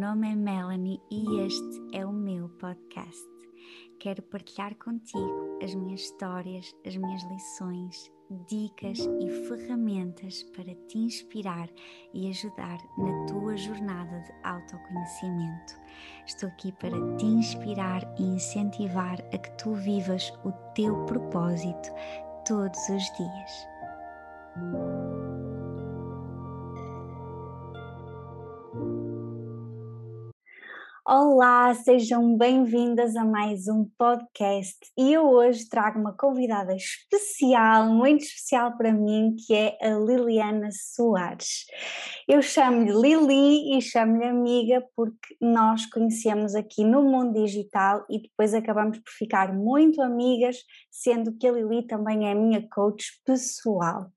nome é Melanie e este é o meu podcast. Quero partilhar contigo as minhas histórias, as minhas lições, dicas e ferramentas para te inspirar e ajudar na tua jornada de autoconhecimento. Estou aqui para te inspirar e incentivar a que tu vivas o teu propósito todos os dias. Olá, sejam bem-vindas a mais um podcast e eu hoje trago uma convidada especial, muito especial para mim, que é a Liliana Soares. Eu chamo-lhe Lili e chamo-lhe amiga porque nós conhecemos aqui no mundo digital e depois acabamos por ficar muito amigas, sendo que a Lili também é minha coach pessoal.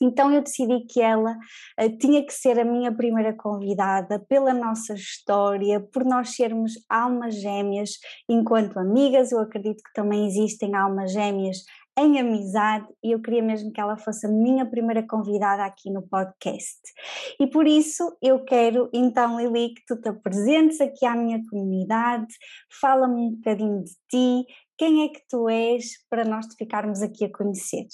Então eu decidi que ela uh, tinha que ser a minha primeira convidada pela nossa história, por nós sermos almas gêmeas enquanto amigas. Eu acredito que também existem almas gêmeas em amizade e eu queria mesmo que ela fosse a minha primeira convidada aqui no podcast. E por isso eu quero então, Lili, que tu te apresentes aqui à minha comunidade, fala-me um bocadinho de ti, quem é que tu és, para nós te ficarmos aqui a conhecer.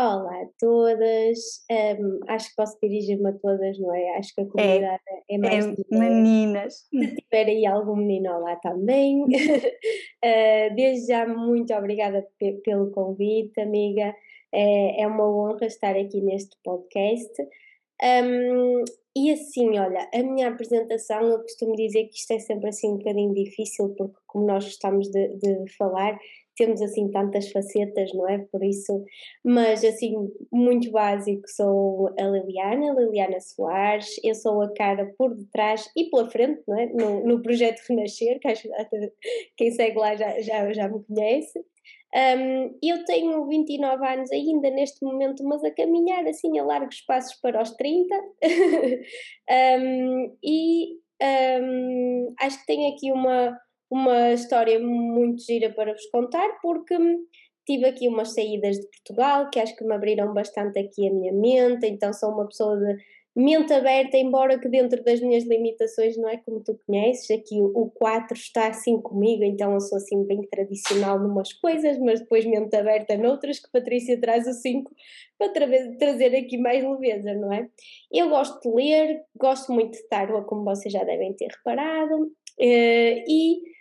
Olá a todas, um, acho que posso dirigir-me a todas, não é? Acho que a é, comunidade é, é mais. É, meninas. Se tiver aí algum menino lá também. uh, desde já, muito obrigada pelo convite, amiga. É, é uma honra estar aqui neste podcast. Um, e assim, olha, a minha apresentação, eu costumo dizer que isto é sempre assim um bocadinho difícil, porque como nós gostamos de, de falar, temos assim tantas facetas, não é? Por isso, mas assim, muito básico, sou a Liliana, Liliana Soares, eu sou a cara por detrás e pela frente, não é? No, no projeto Renascer, que acho que quem segue lá já, já, já me conhece. Um, eu tenho 29 anos ainda neste momento, mas a caminhar assim a largos passos para os 30. um, e um, acho que tenho aqui uma uma história muito gira para vos contar, porque tive aqui umas saídas de Portugal que acho que me abriram bastante aqui a minha mente, então sou uma pessoa de mente aberta, embora que dentro das minhas limitações, não é como tu conheces, aqui o 4 está assim comigo, então eu sou assim bem tradicional numas coisas, mas depois mente aberta noutras, que Patrícia traz o 5 para tra trazer aqui mais leveza, não é? Eu gosto de ler, gosto muito de tarot, como vocês já devem ter reparado, uh, e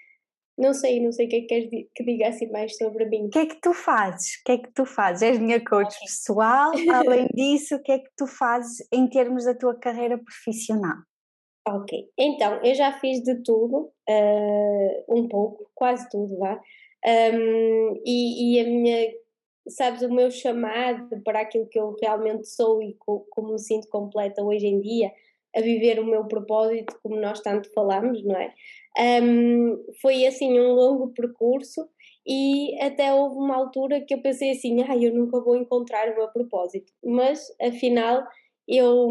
não sei, não sei o que é que queres que diga assim mais sobre mim. O que é que tu fazes? O que é que tu fazes? És minha coach okay. pessoal, além disso, o que é que tu fazes em termos da tua carreira profissional? Ok, então eu já fiz de tudo, uh, um pouco, quase tudo, vá. Um, e, e, a minha, sabes, o meu chamado para aquilo que eu realmente sou e co, como me sinto completa hoje em dia, a viver o meu propósito, como nós tanto falamos, não é? Um, foi assim um longo percurso e até houve uma altura que eu pensei assim, ah, eu nunca vou encontrar o meu propósito, mas afinal eu,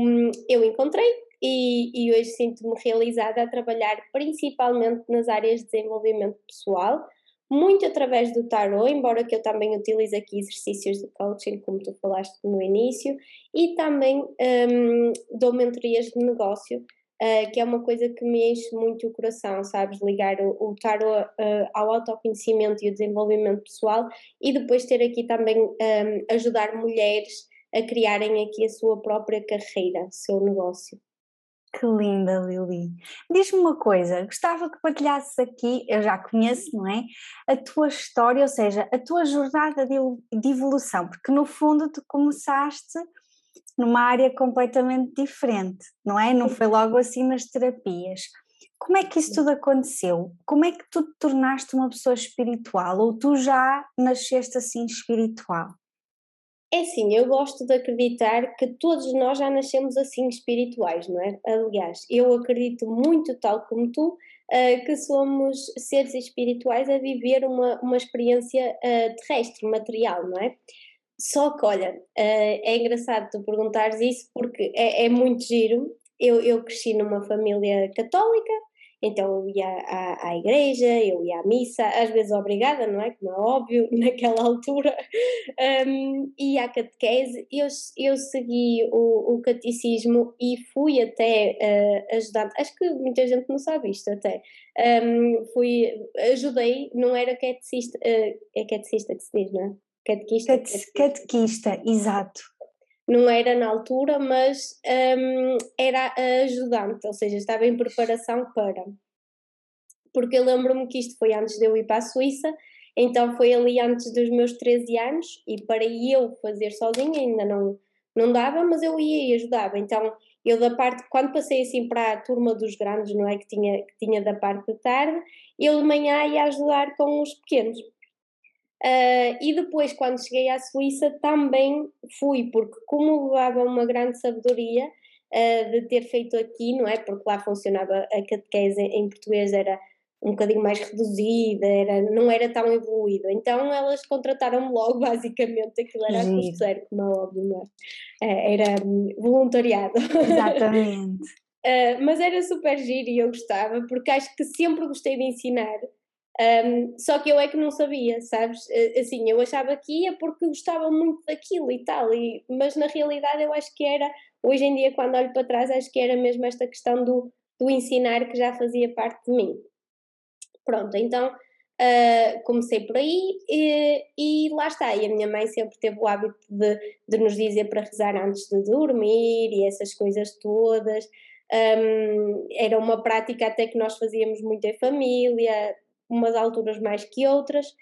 eu encontrei e, e hoje sinto-me realizada a trabalhar principalmente nas áreas de desenvolvimento pessoal, muito através do tarot, embora que eu também utilize aqui exercícios de coaching, como tu falaste no início, e também um, dou mentorias de negócio, uh, que é uma coisa que me enche muito o coração, sabes? Ligar o, o tarot uh, ao autoconhecimento e o desenvolvimento pessoal e depois ter aqui também um, ajudar mulheres a criarem aqui a sua própria carreira, seu negócio. Que linda, Lili. Diz-me uma coisa, gostava que partilhasses aqui, eu já conheço, não é? A tua história, ou seja, a tua jornada de, evolução, porque no fundo tu começaste numa área completamente diferente, não é? Não foi logo assim nas terapias. Como é que isso tudo aconteceu? Como é que tu te tornaste uma pessoa espiritual ou tu já nasceste assim espiritual? É assim, eu gosto de acreditar que todos nós já nascemos assim espirituais, não é? Aliás, eu acredito muito, tal como tu, uh, que somos seres espirituais a viver uma, uma experiência uh, terrestre, material, não é? Só que, olha, uh, é engraçado tu perguntares isso porque é, é muito giro. Eu, eu cresci numa família católica então eu ia à, à, igreja, eu ia à missa, às vezes obrigada, não é? Como é óbvio, naquela altura, um, ia à catequese, eu, eu segui o, o catecismo e fui até uh, ajudar, acho que muita gente não sabe isto até, um, fui, ajudei, não era catequista, uh, é catequista que se diz, não é? Catequista, catequista, catequista exato não era na altura, mas um, era ajudante, ou seja, estava em preparação para. Porque eu lembro-me que isto foi antes de eu ir para a Suíça, então foi ali antes dos meus 13 anos, e para eu fazer sozinha ainda não, não dava, mas eu ia e ajudava. Então eu da parte, quando passei assim para a turma dos grandes, não é, que tinha, que tinha da parte de tarde, eu de manhã ia ajudar com os pequenos. Uh, e depois, quando cheguei à Suíça, também fui, porque como levava uma grande sabedoria uh, de ter feito aqui, não é? Porque lá funcionava a catequese em português, era um bocadinho mais reduzida, era, não era tão evoluído. Então elas contrataram-me logo, basicamente, aquilo era a custo zero, como é óbvio, não é? Uh, era voluntariado. Exatamente. mas era super giro e eu gostava, porque acho que sempre gostei de ensinar. Um, só que eu é que não sabia, sabes? Assim, eu achava que ia porque gostava muito daquilo e tal, e, mas na realidade eu acho que era, hoje em dia, quando olho para trás, acho que era mesmo esta questão do, do ensinar que já fazia parte de mim. Pronto, então uh, comecei por aí e, e, lá está. E a minha mãe sempre teve o hábito de, de nos dizer para rezar antes de dormir e essas coisas todas. Um, era uma prática até que nós fazíamos muito em família, umas alturas mais que outras.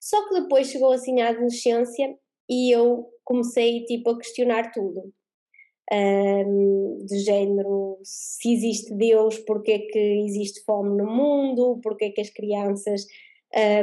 Só que depois chegou assim a adolescência e eu comecei tipo a questionar tudo. Um, de género, se existe Deus, porque é que existe fome no mundo, porque é que as crianças,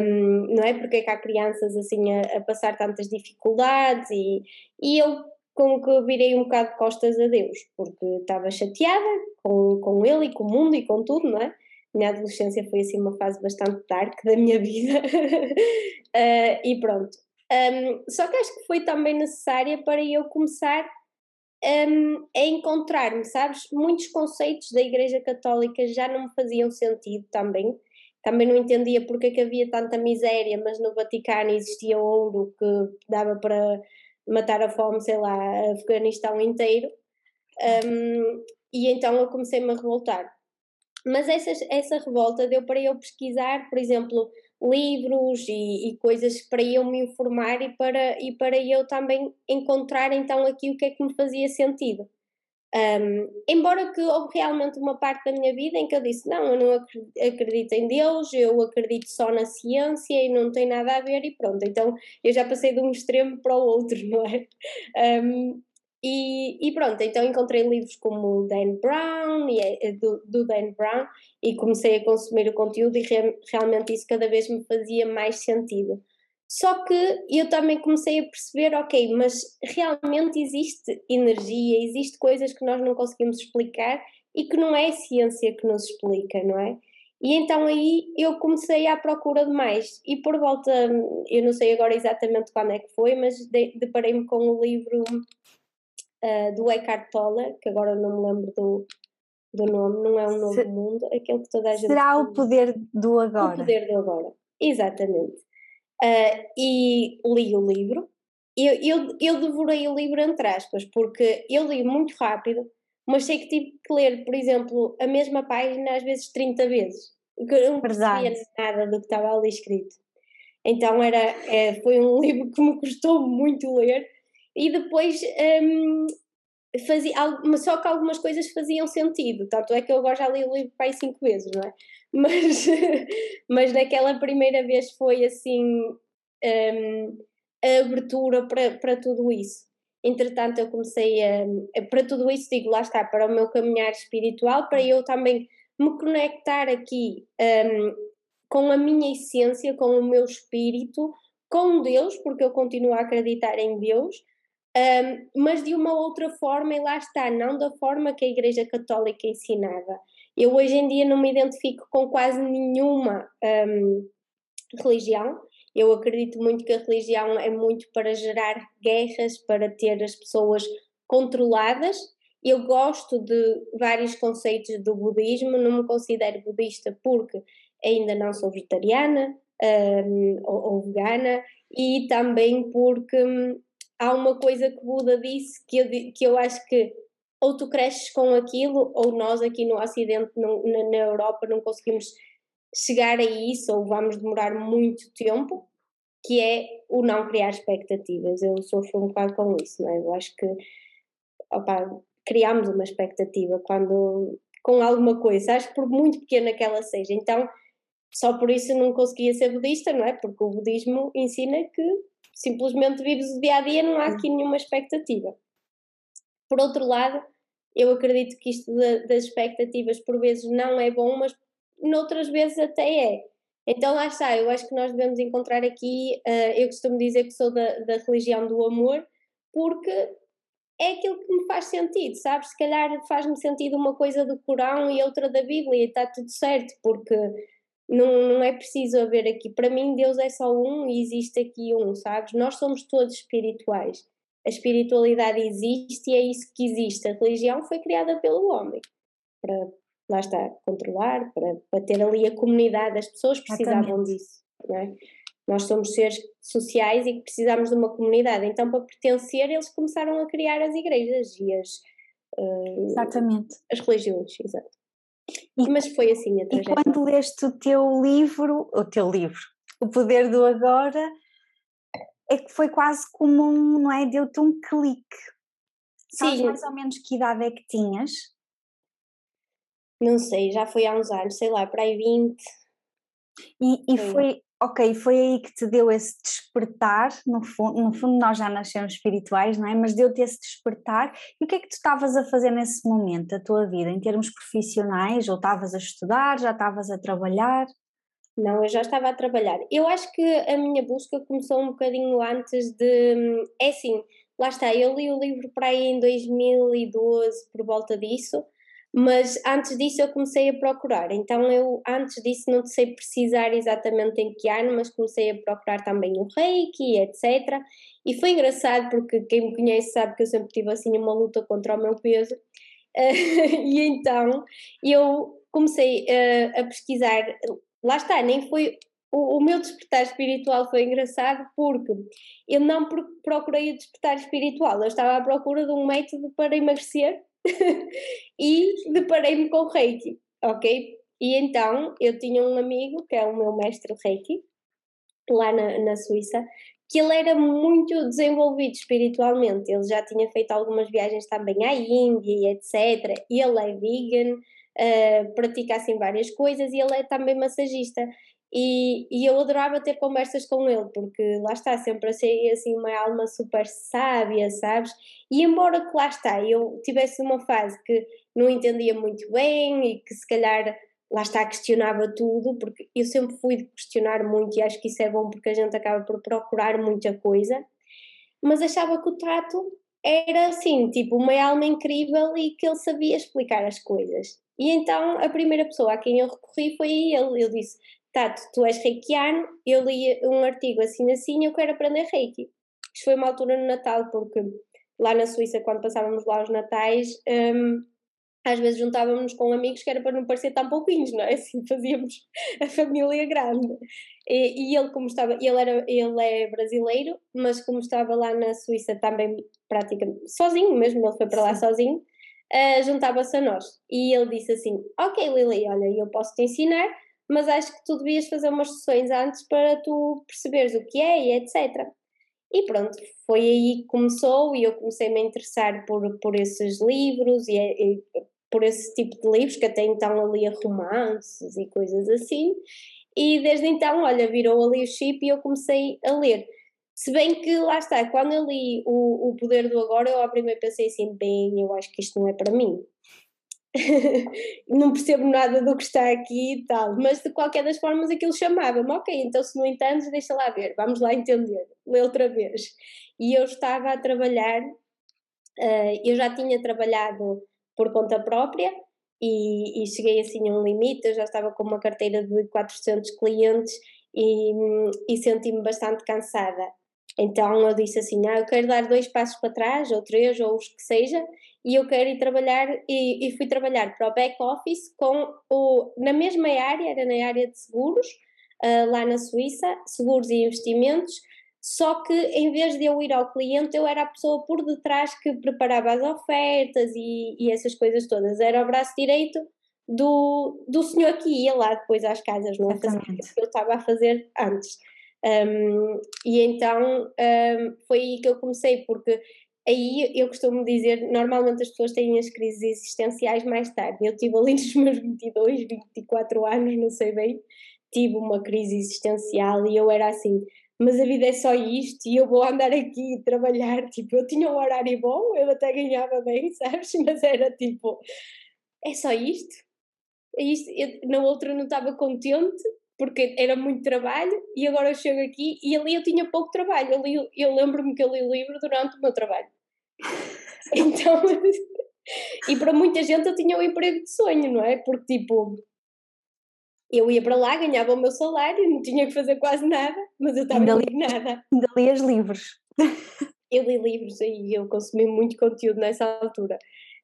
um, não é? Porque é que há crianças assim a, a, passar tantas dificuldades e, e eu com que virei um bocado de costas a Deus, porque estava chateada com, com ele e com o mundo e com tudo, não é? Minha adolescência foi assim uma fase bastante dark da minha vida uh, e pronto. Um, só que acho que foi também necessária para eu começar um, a encontrar-me, sabes? Muitos conceitos da Igreja Católica já não me faziam sentido também. Também não entendia porque é que havia tanta miséria, mas no Vaticano existia ouro que dava para matar a fome, sei lá, Afeganistão inteiro. Um, e então eu comecei-me a revoltar. Mas essa, essa revolta deu para eu pesquisar, por exemplo, livros e, e, coisas para eu me informar e para, e para eu também encontrar então aqui o que é que me fazia sentido. Um, embora que houve realmente uma parte da minha vida em que eu disse: Não, eu não acredito em Deus, eu acredito só na ciência e não tem nada a ver, e pronto. Então eu já passei de um extremo para o outro, não é? Um, e, e, pronto, então encontrei livros como o Dan Brown, e, é, é do, do Dan Brown, e comecei a consumir o conteúdo e re, realmente isso cada vez me fazia mais sentido. Só que eu também comecei a perceber, ok, mas realmente existe energia, existe coisas que nós não conseguimos explicar e que não é a ciência que nos explica, não é? E então aí eu comecei à procura de mais. E por volta, eu não sei agora exatamente quando é que foi, mas deparei-me com o livro uh, do Eckhart Tolle, que agora não me lembro do, do nome, não é um novo Se, mundo, aquele que toda a gente. Será o poder do agora. O poder do agora, exatamente. Uh, e li o livro. Eu, eu, eu devorei o livro entre aspas, porque eu li muito rápido, mas sei que tive que ler, por exemplo, a mesma página às vezes 30 vezes. Porque eu não percebia nada do que estava ali escrito. Então era, é, foi um livro que me custou muito ler, e depois um, fazia, só que algumas coisas faziam sentido, tanto é que eu agora já li o livro para aí cinco vezes, não é? Mas, mas naquela primeira vez foi assim um, a abertura para, para tudo isso. Entretanto, eu comecei a, para tudo isso, digo, lá está, para o meu caminhar espiritual, para eu também me conectar aqui um, com a minha essência, com o meu espírito, com Deus, porque eu continuo a acreditar em Deus, um, mas de uma outra forma, e lá está, não da forma que a Igreja Católica ensinava. Eu hoje em dia não me identifico com quase nenhuma um, religião. Eu acredito muito que a religião é muito para gerar guerras, para ter as pessoas controladas, eu gosto de vários conceitos do budismo, não me considero budista porque ainda não sou vegetariana um, ou, ou, vegana e também porque hum, há uma coisa que Buda disse que eu, que eu acho que ou tu cresces com aquilo ou nós aqui no Ocidente, não, na, na Europa, não conseguimos chegar a isso ou vamos demorar muito tempo, que é o não criar expectativas. Eu sofro um bocado com isso, não é? Eu acho que opa, criamos uma expectativa quando com alguma coisa, acho que por muito pequena que ela seja. Então, só por isso não conseguia ser budista, não é? Porque o budismo ensina que simplesmente vives o dia a dia, não há aqui nenhuma expectativa. Por outro lado, eu acredito que isto das expectativas por vezes não é bom, mas noutras vezes até é. Então lá está, eu acho que nós devemos encontrar aqui, uh, eu costumo dizer que sou da, da religião do amor, porque é aquilo que me faz sentido, sabes? Se calhar faz-me sentido uma coisa do Corão e outra da Bíblia e está tudo certo, porque não, não é preciso haver aqui. Para mim, Deus é só um e existe aqui um, sabes? Nós somos todos espirituais. A espiritualidade existe e é isso que existe. A religião foi criada pelo homem para, lá está, controlar, para, para ter ali a comunidade. As pessoas precisavam disso, não é? Nós somos seres sociais e precisamos de uma comunidade. Então, para pertencer, eles começaram a criar as igrejas e as, uh, Exatamente. as religiões. Exato. E, Mas foi assim a trajetória. E quando leste o teu livro, o teu livro, O Poder do Agora, é que foi quase como um, não é? Deu-te um clique. Sabes Sim. mais ou menos que idade é que tinhas? Não sei, já foi há uns anos, sei lá, para aí 20. E, e foi, ok, foi aí que te deu esse despertar, no fundo, no fundo nós já nascemos espirituais, não é? Mas deu-te esse despertar. E o que é que tu estavas a fazer nesse momento da tua vida, em termos profissionais? Ou estavas a estudar, já estavas a trabalhar? Não, eu já estava a trabalhar. Eu acho que a minha busca começou um bocadinho antes de. É assim, lá está, eu li o livro para aí em 2012, por volta disso mas antes disso eu comecei a procurar. Então eu antes disso não sei precisar exatamente em que ano, mas comecei a procurar também o Reiki, etc. E foi engraçado porque quem me conhece sabe que eu sempre tive assim uma luta contra o meu peso. e então eu comecei uh, a pesquisar, lá está, nem foi o, o, meu despertar espiritual foi engraçado porque eu não procurei o despertar espiritual, eu estava à procura de um método para emagrecer e deparei-me com Reiki, ok? E então eu tinha um amigo, que é o meu mestre Reiki, lá na, na Suíça, que ele era muito desenvolvido espiritualmente. Ele já tinha feito algumas viagens também à Índia e etc. E ele é vegan, uh, pratica assim várias coisas e ele é também massagista. E, e eu adorava ter conversas com ele, porque lá está, sempre achei assim uma alma super sábia, sabes? E embora que lá está, eu tivesse uma fase que não entendia muito bem e que se calhar lá está, questionava tudo, porque eu sempre fui de questionar muito e acho que isso é bom porque a gente acaba por procurar muita coisa, mas achava que o trato era assim, tipo, uma alma incrível e que ele sabia explicar as coisas. E então a primeira pessoa a quem eu recorri foi ele. Ele disse: Tato, tu és reikiano, eu li um artigo assim assim, eu quero aprender reiki. Isto foi uma altura no Natal, porque lá na Suíça, quando passávamos lá os Natais, um, às vezes juntávamos com amigos que era para não parecer tão pouquinhos, não é? Assim fazíamos a família grande. E, e, ele, como estava, ele, era, ele é brasileiro, mas como estava lá na Suíça também praticamente sozinho mesmo, ele foi para lá sozinho, uh, juntava-se a nós. E ele disse assim: Ok, Lili, olha, eu posso te ensinar mas acho que tu devias fazer umas sessões antes para tu perceberes o que é e etc. E pronto, foi aí que começou e eu comecei a me interessar por, por esses livros e, e por esse tipo de livros, que até então eu lia romances e coisas assim. E desde então, olha, virou ali o chip e eu comecei a ler. Se bem que lá está, quando eu li o, o Poder do Agora, eu à primeira pensei assim: bem, eu acho que isto não é para mim. não percebo nada do que está aqui e tal, mas de qualquer das formas aquilo chamava-me, ok, então se não entendes, deixa lá ver, vamos lá entender, lê outra vez. E eu estava a trabalhar, uh, eu já tinha trabalhado por conta própria e, e, cheguei assim a um limite, eu já estava com uma carteira de 400 clientes e, e senti-me bastante cansada. Então eu disse assim: ah, eu quero dar dois passos para trás, ou três, ou os que seja, e eu quero ir trabalhar, e, e fui trabalhar para o back office com o, na mesma área, era na área de seguros, uh, lá na Suíça, seguros e investimentos, só que em vez de eu ir ao cliente, eu era a pessoa por detrás que preparava as ofertas e, e essas coisas todas. Era o braço direito do, do senhor que ia lá depois às casas, não é? Fazer o que eu estava a fazer antes. Um, e então um, foi aí que eu comecei, porque aí eu costumo dizer, normalmente as pessoas têm as crises existenciais mais tarde. Eu tive ali nos meus 22, 24 anos, não sei bem, tive uma crise existencial e eu era assim, mas a vida é só isto e eu vou andar aqui trabalhar, tipo, eu tinha um horário bom, eu até ganhava bem, sabes? Mas era tipo, é só isto? É isto? Eu, na outra não estava contente, porque era muito trabalho, e agora eu chego aqui e ali eu tinha pouco trabalho, eu, li, eu lembro-me que eu li o livro durante o meu trabalho. Então, e para muita gente eu tinha o um emprego de sonho, não é? Porque tipo, eu ia para lá, ganhava o meu salário, não tinha que fazer quase nada, mas eu estava indignada. Ainda lias livros. Eu li livros e eu consumi muito conteúdo nessa altura.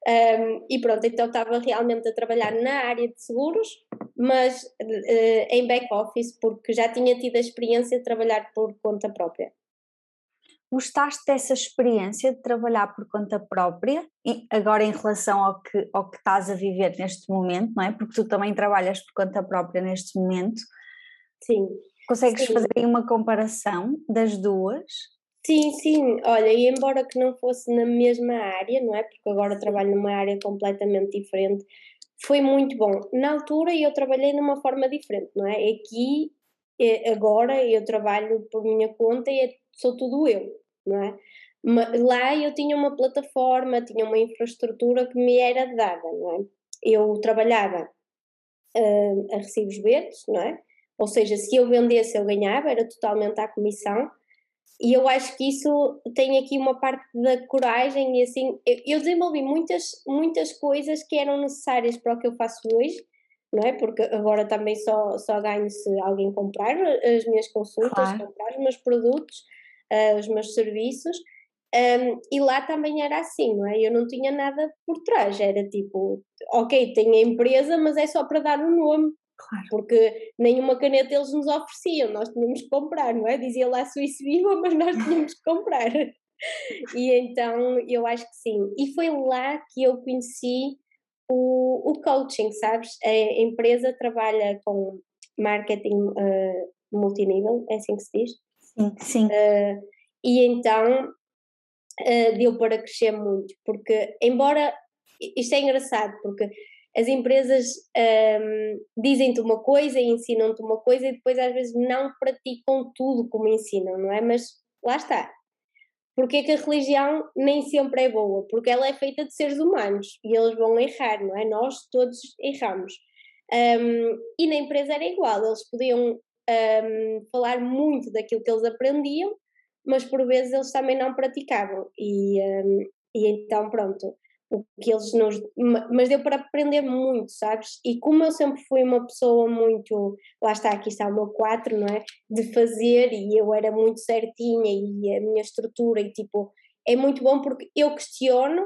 Um, e pronto, então estava realmente a trabalhar na área de seguros, mas uh, em back-office, porque já tinha tido a experiência de trabalhar por conta própria. Gostaste dessa experiência de trabalhar por conta própria, agora em relação ao que, ao que estás a viver neste momento, não é? Porque tu também trabalhas por conta própria neste momento. Sim. Consegues sim. fazer uma comparação das duas? Sim, sim. Olha, e embora que não fosse na mesma área, não é? Porque agora trabalho numa área completamente diferente, foi muito bom. Na altura eu trabalhei numa forma diferente, não é? Aqui, eh, agora, eu trabalho por minha conta e é, sou tudo eu não é? Lá eu tinha uma plataforma, tinha uma infraestrutura que me era dada, não é? Eu trabalhava uh, a recibos verdes, não é? Ou seja, se eu vendesse eu ganhava, era totalmente à comissão. E eu acho que isso tem aqui uma parte da coragem e assim, eu desenvolvi muitas, muitas coisas que eram necessárias para o que eu faço hoje, não é? Porque agora também só, só ganho se alguém comprar as minhas consultas, claro. comprar os meus produtos, uh, os meus serviços. Um, e lá também era assim, não é? Eu não tinha nada por trás, era tipo, ok, tenho a empresa, mas é só para dar um nome, claro. porque nenhuma caneta eles nos ofereciam, nós tínhamos que comprar, não é? Dizia lá Suíça Viva, mas nós tínhamos que comprar. e então eu acho que sim. E foi lá que eu conheci o, o coaching, sabes? A empresa trabalha com marketing uh, multinível, é assim que se diz? Sim, sim. Uh, e então uh, deu para crescer muito, porque embora isto é engraçado, porque as empresas um, dizem-te uma coisa e ensinam-te uma coisa e depois às vezes não praticam tudo como ensinam, não é? Mas lá está. Porque é que a religião nem sempre é boa? Porque ela é feita de seres humanos e eles vão errar, não é? Nós todos erramos. Um, e na empresa era igual, eles podiam um, falar muito daquilo que eles aprendiam, mas por vezes eles também não praticavam. E, um, e então, pronto, o que eles nos. Mas deu para aprender muito, sabes? E como eu sempre fui uma pessoa muito. Lá está, aqui está o meu 4, não é? De fazer, e eu era muito certinha, e a minha estrutura, e tipo. É muito bom porque eu questiono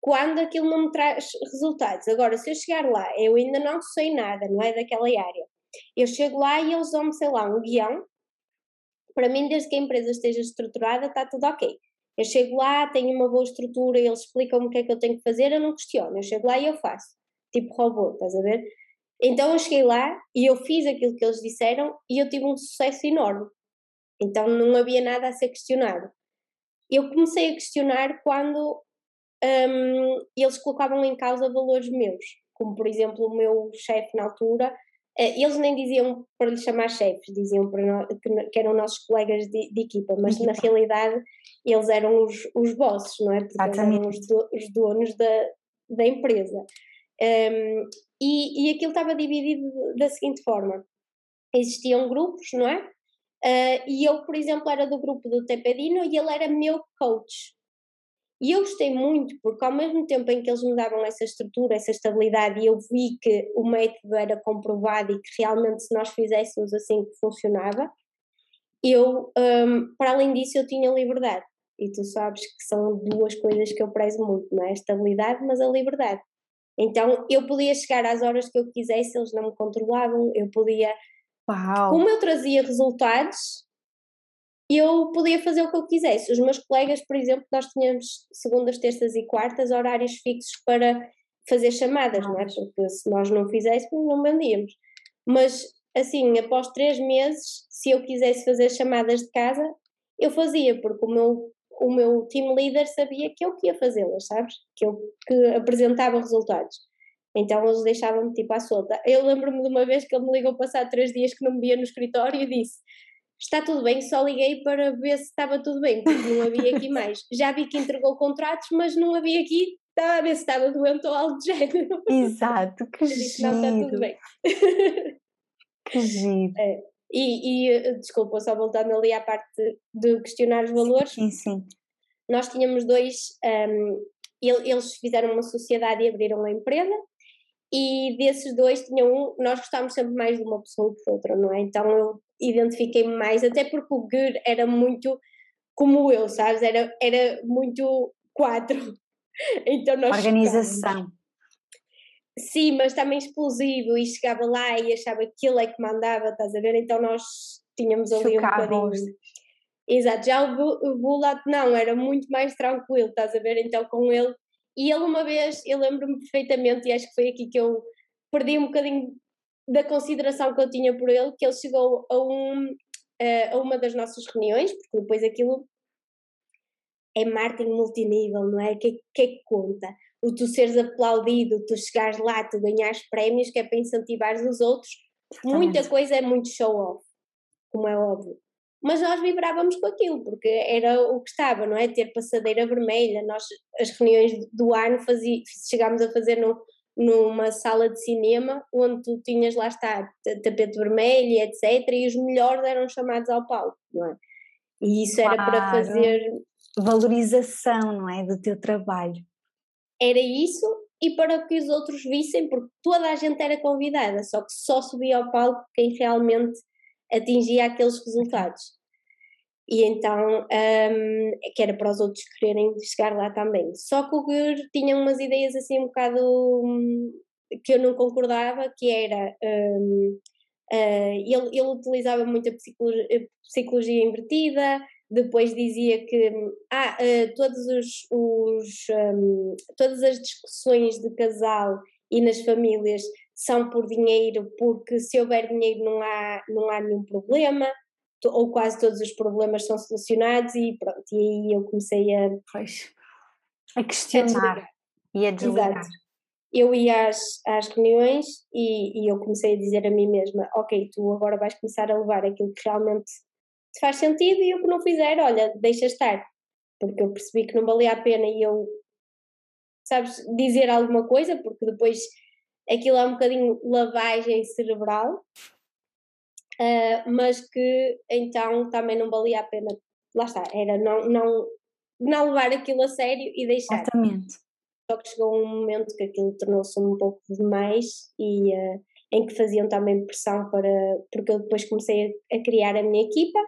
quando aquilo não me traz resultados. Agora, se eu chegar lá, eu ainda não sei nada, não é? Daquela área eu chego lá e eles dão-me, sei lá, um guião. Para mim, desde que a empresa esteja estruturada, está tudo ok. Eu chego lá, tenho uma boa estrutura, eles explicam-me o que é que eu tenho que fazer, eu não questiono. Eu chego lá e eu faço. Tipo robô, estás a ver? Então eu cheguei lá e eu fiz aquilo que eles disseram e eu tive um sucesso enorme. Então não havia nada a ser questionado. Eu comecei a questionar quando um, eles colocavam em causa valores meus, como por exemplo o meu chefe na altura eles nem diziam para lhes chamar chefes, diziam nós, que, eram nossos colegas de, de equipa, mas na realidade eles eram os, os bosses, não é? Porque eram os, do, os donos da, da empresa. Um, e, e aquilo estava dividido da seguinte forma: existiam grupos, não é? Uh, e eu, por exemplo, era do grupo do Tepedino e ele era meu coach. E eu gostei muito, porque ao mesmo tempo em que eles me davam essa estrutura, essa estabilidade, e eu vi que o método era comprovado e que realmente se nós fizéssemos assim que funcionava, eu, um, para além disso, eu tinha liberdade. E tu sabes que são duas coisas que eu prezo muito, não é? A estabilidade, mas a liberdade. Então eu podia chegar às horas que eu quisesse, eles não me controlavam, eu podia. Uau. Como eu trazia resultados, eu podia fazer o que eu quisesse. Os meus colegas, por exemplo, nós tínhamos segundas, terças e quartas horários fixos para fazer chamadas, não é? Porque se nós não fizéssemos, não vendíamos. Mas, assim, após três meses, se eu quisesse fazer chamadas de casa, eu fazia, porque o meu, o meu team leader sabia que eu ia fazê-las, sabes? Que eu que apresentava resultados. Então eles deixavam-me tipo à solta. Eu lembro-me de uma vez que ele me ligou passar três dias que não me via no escritório e disse: Está tudo bem, só liguei para ver se estava tudo bem, porque não havia aqui mais. Já vi que entregou contratos, mas não havia aqui estava a ver se estava doente ou algo de género. Exato, que disse, Não, está tudo bem. Que giro. É. E, e, eh, desculpa, só voltando ali à parte de questionar os valores. Sim, sim. Nós tínhamos dois, um, eles fizeram uma sociedade e abriram uma empresa, e desses dois tinha um, nós gostávamos sempre mais de uma pessoa que de outra, não é? Então eu identifiquei-me mais, até porque o Gur era muito como eu, sabes? Era, era muito quatro. então nós Organização. Sim, mas também explosivo e chegava lá e achava que ele é que mandava, estás a ver? Então nós tínhamos ali Chocava um bocadinho. Exato, já o Bulat não, era muito mais tranquilo, estás a ver? Então com ele. E ele uma vez, eu lembro-me perfeitamente, e acho que foi aqui que eu perdi um bocadinho da consideração que eu tinha por ele, que ele chegou a, um, a uma das nossas reuniões, porque depois aquilo é marketing multinível, não é? O que, que é que conta? O tu seres aplaudido, tu chegares lá, tu ganhares prémios, que é para incentivar os outros. Muita coisa é muito show-off, como é óbvio. Mas nós vibrávamos com aquilo, porque era o que estava, não é? Ter passadeira vermelha. Nós, as reuniões do ano, fazia, chegámos a fazer no, numa sala de cinema, onde tu tinhas lá está tapete vermelho, etc. E os melhores eram chamados ao palco, não é? E isso era claro. para fazer valorização, não é? Do teu trabalho. Era isso e para que os outros vissem, porque toda a gente era convidada, só que só subia ao palco quem realmente atingia aqueles resultados. E então, um, que era para os outros quererem chegar lá também. Só que o Gur tinha umas ideias assim um bocado um, que eu não concordava, que era. Um, uh, ele, ele utilizava muito a psicologia, psicologia invertida, depois dizia que ah, uh, todos os, os um, todas as discussões de casal e nas famílias são por dinheiro, porque se houver dinheiro não há, não há nenhum problema, ou quase todos os problemas são solucionados e pronto, e aí eu comecei a, pois, a questionar a e a desligar. Exato. Eu ia às, às reuniões e, e eu comecei a dizer a mim mesma, ok, tu agora vais começar a levar aquilo que realmente se faz sentido e o que não fizer, olha, deixa estar. Porque eu percebi que não valia a pena e eu, sabes, dizer alguma coisa, porque depois aquilo é um bocadinho lavagem cerebral, uh, mas que então também não valia a pena. Lá está, era não, não, não levar aquilo a sério e deixar. Exatamente. Só que chegou um momento que aquilo tornou-se um pouco demais e uh, em que faziam também pressão para. porque eu depois comecei a, a criar a minha equipa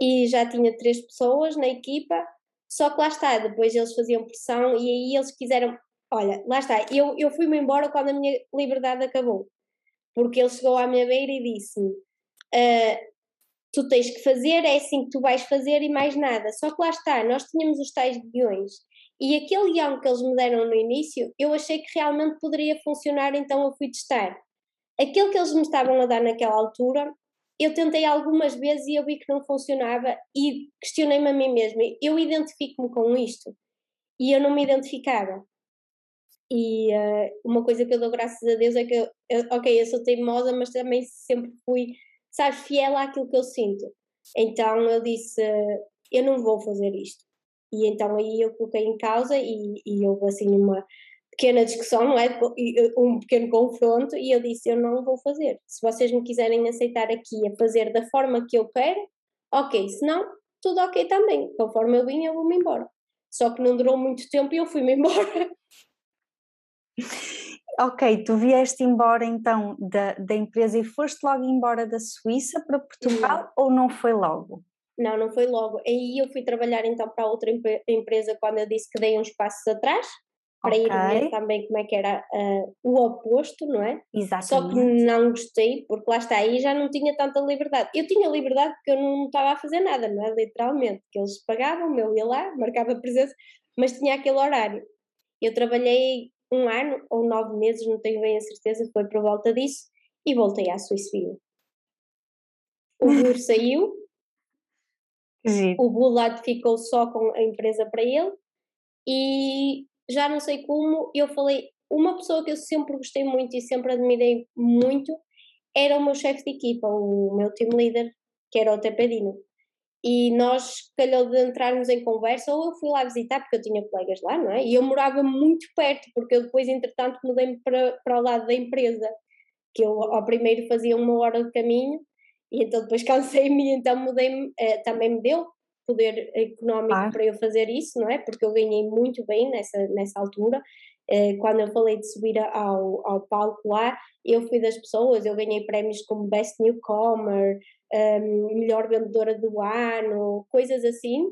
e já tinha três pessoas na equipa, só que lá está, depois eles faziam pressão e aí eles quiseram, olha, lá está, eu, eu fui-me embora quando a minha liberdade acabou, porque ele chegou à minha beira e disse-me, uh, tu tens que fazer, é assim que tu vais fazer e mais nada, só que lá está, nós tínhamos os tais guiões, e aquele guião que eles me deram no início, eu achei que realmente poderia funcionar, então eu fui testar. Aquele que eles me estavam a dar naquela altura, eu tentei algumas vezes e eu vi que não funcionava e questionei-me a mim mesma. Eu identifico-me com isto e eu não me identificava. E uh, uma coisa que eu dou graças a Deus é que, eu, eu, ok, eu sou teimosa, mas também sempre fui, sabes, fiel àquilo que eu sinto. Então eu disse, uh, eu não vou fazer isto. E então aí eu coloquei em causa e, e houve assim uma, pequena discussão, não é? Um pequeno confronto, e eu disse: Eu não vou fazer. Se vocês me quiserem aceitar aqui a fazer da forma que eu quero, ok. Se não, tudo ok também. Conforme eu vim, eu vou-me embora. Só que não durou muito tempo e eu fui-me embora. Ok, tu vieste embora então da, da empresa e foste logo embora da Suíça para Portugal não. ou não foi logo? Não, não foi logo. Aí eu fui trabalhar então para outra empresa quando eu disse que dei uns passos atrás para okay. ir ver também como é que era uh, o oposto, não é? Exatamente. Só que não gostei, porque lá está, aí já não tinha tanta liberdade. Eu tinha liberdade porque eu não estava a fazer nada, não é? Literalmente, que eles pagavam, eu ia lá, marcava presença, mas tinha aquele horário. Eu trabalhei um ano ou nove meses, não tenho bem a certeza, foi por volta disso, e voltei à View. O Bur saiu, Sim. o Bulad ficou só com a empresa para ele, e já não sei como, eu falei, uma pessoa que eu sempre gostei muito e sempre admirei muito era o meu chefe de equipa, o meu team leader, que era o Tepedino. E nós calhou de entrarmos em conversa, ou eu fui lá visitar, porque eu tinha colegas lá, não é? E eu morava muito perto, porque eu depois, entretanto, mudei-me para, para o lado da empresa, que eu ao primeiro fazia uma hora de caminho, e então depois cansei-me, então mudei-me, eh, também me deu poder económico ah. para eu fazer isso, não é? Porque eu ganhei muito bem nessa, nessa altura. Eh, quando eu falei de subir ao, ao palco lá, eu fui das pessoas, eu ganhei prémios como Best Newcomer, um, ehm, melhor vendedora do ano, coisas assim.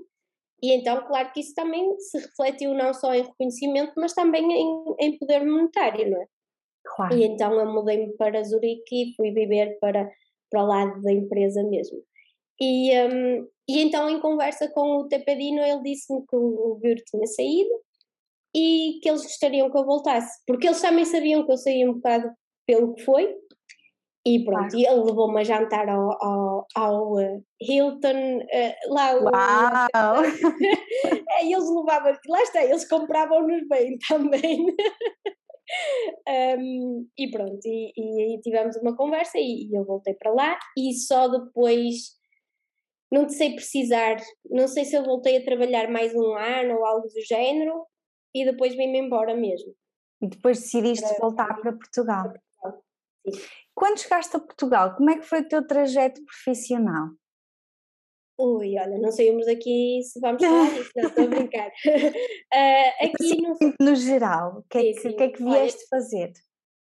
E então, claro que isso também se refletiu não só em reconhecimento, mas também em, em poder monetário, não é? Claro. E então eu mudei-me para Zurique e fui viver para, para o lado da empresa mesmo. E, um, e então, em conversa com o Tepedino, ele disse-me que o Gür tinha saído e que eles gostariam que eu voltasse, porque eles também sabiam que eu saía um bocado pelo que foi. E pronto, claro. e ele levou-me a jantar ao, ao, ao uh, Hilton, uh, lá Uau! é, eles levavam, lá está, eles compravam-nos bem também. um, e pronto, e, e, e, tivemos uma conversa e, e eu voltei para lá e só depois não te sei precisar, não sei se eu voltei a trabalhar mais um ano ou algo do género e depois vim-me embora mesmo. E depois decidiste para... voltar para Portugal. Sim. Quando chegaste a Portugal, como é que foi o teu trajeto profissional? Ui, olha, não saímos aqui se vamos falar disso, não, estou a brincar. uh, aqui no... no geral, o que, é que, que, é que vieste olha, fazer?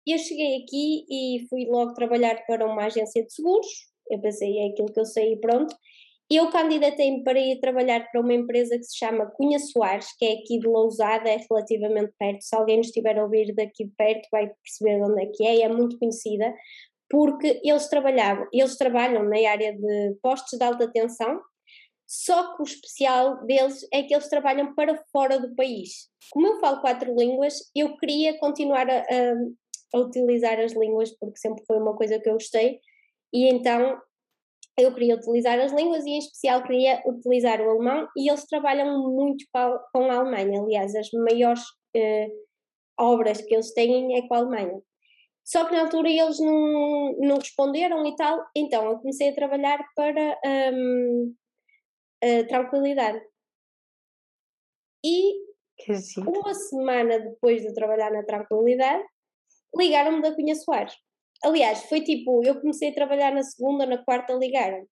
Eu cheguei aqui e fui logo trabalhar para uma agência de seguros, eu pensei, é aquilo que eu sei e pronto, eu candidatei-me para ir trabalhar para uma empresa que se chama Cunha Soares, que é aqui de Lousada, é relativamente perto. Se alguém nos estiver a ouvir daqui de perto, vai perceber onde é que é, é muito conhecida, porque eles trabalhavam, eles trabalham na área de postos de alta tensão, só que o especial deles é que eles trabalham para fora do país. Como eu falo quatro línguas, eu queria continuar a, a, a utilizar as línguas, porque sempre foi uma coisa que eu gostei, e então eu queria utilizar as línguas e em especial queria utilizar o alemão e eles trabalham muito com a Alemanha, aliás as maiores eh, obras que eles têm é com a Alemanha. Só que na altura eles não, não responderam e tal, então eu comecei a trabalhar para um, a tranquilidade. E uma semana depois de trabalhar na tranquilidade, ligaram-me da Cunha Soares. Aliás, foi tipo, eu comecei a trabalhar na segunda, na quarta ligaram.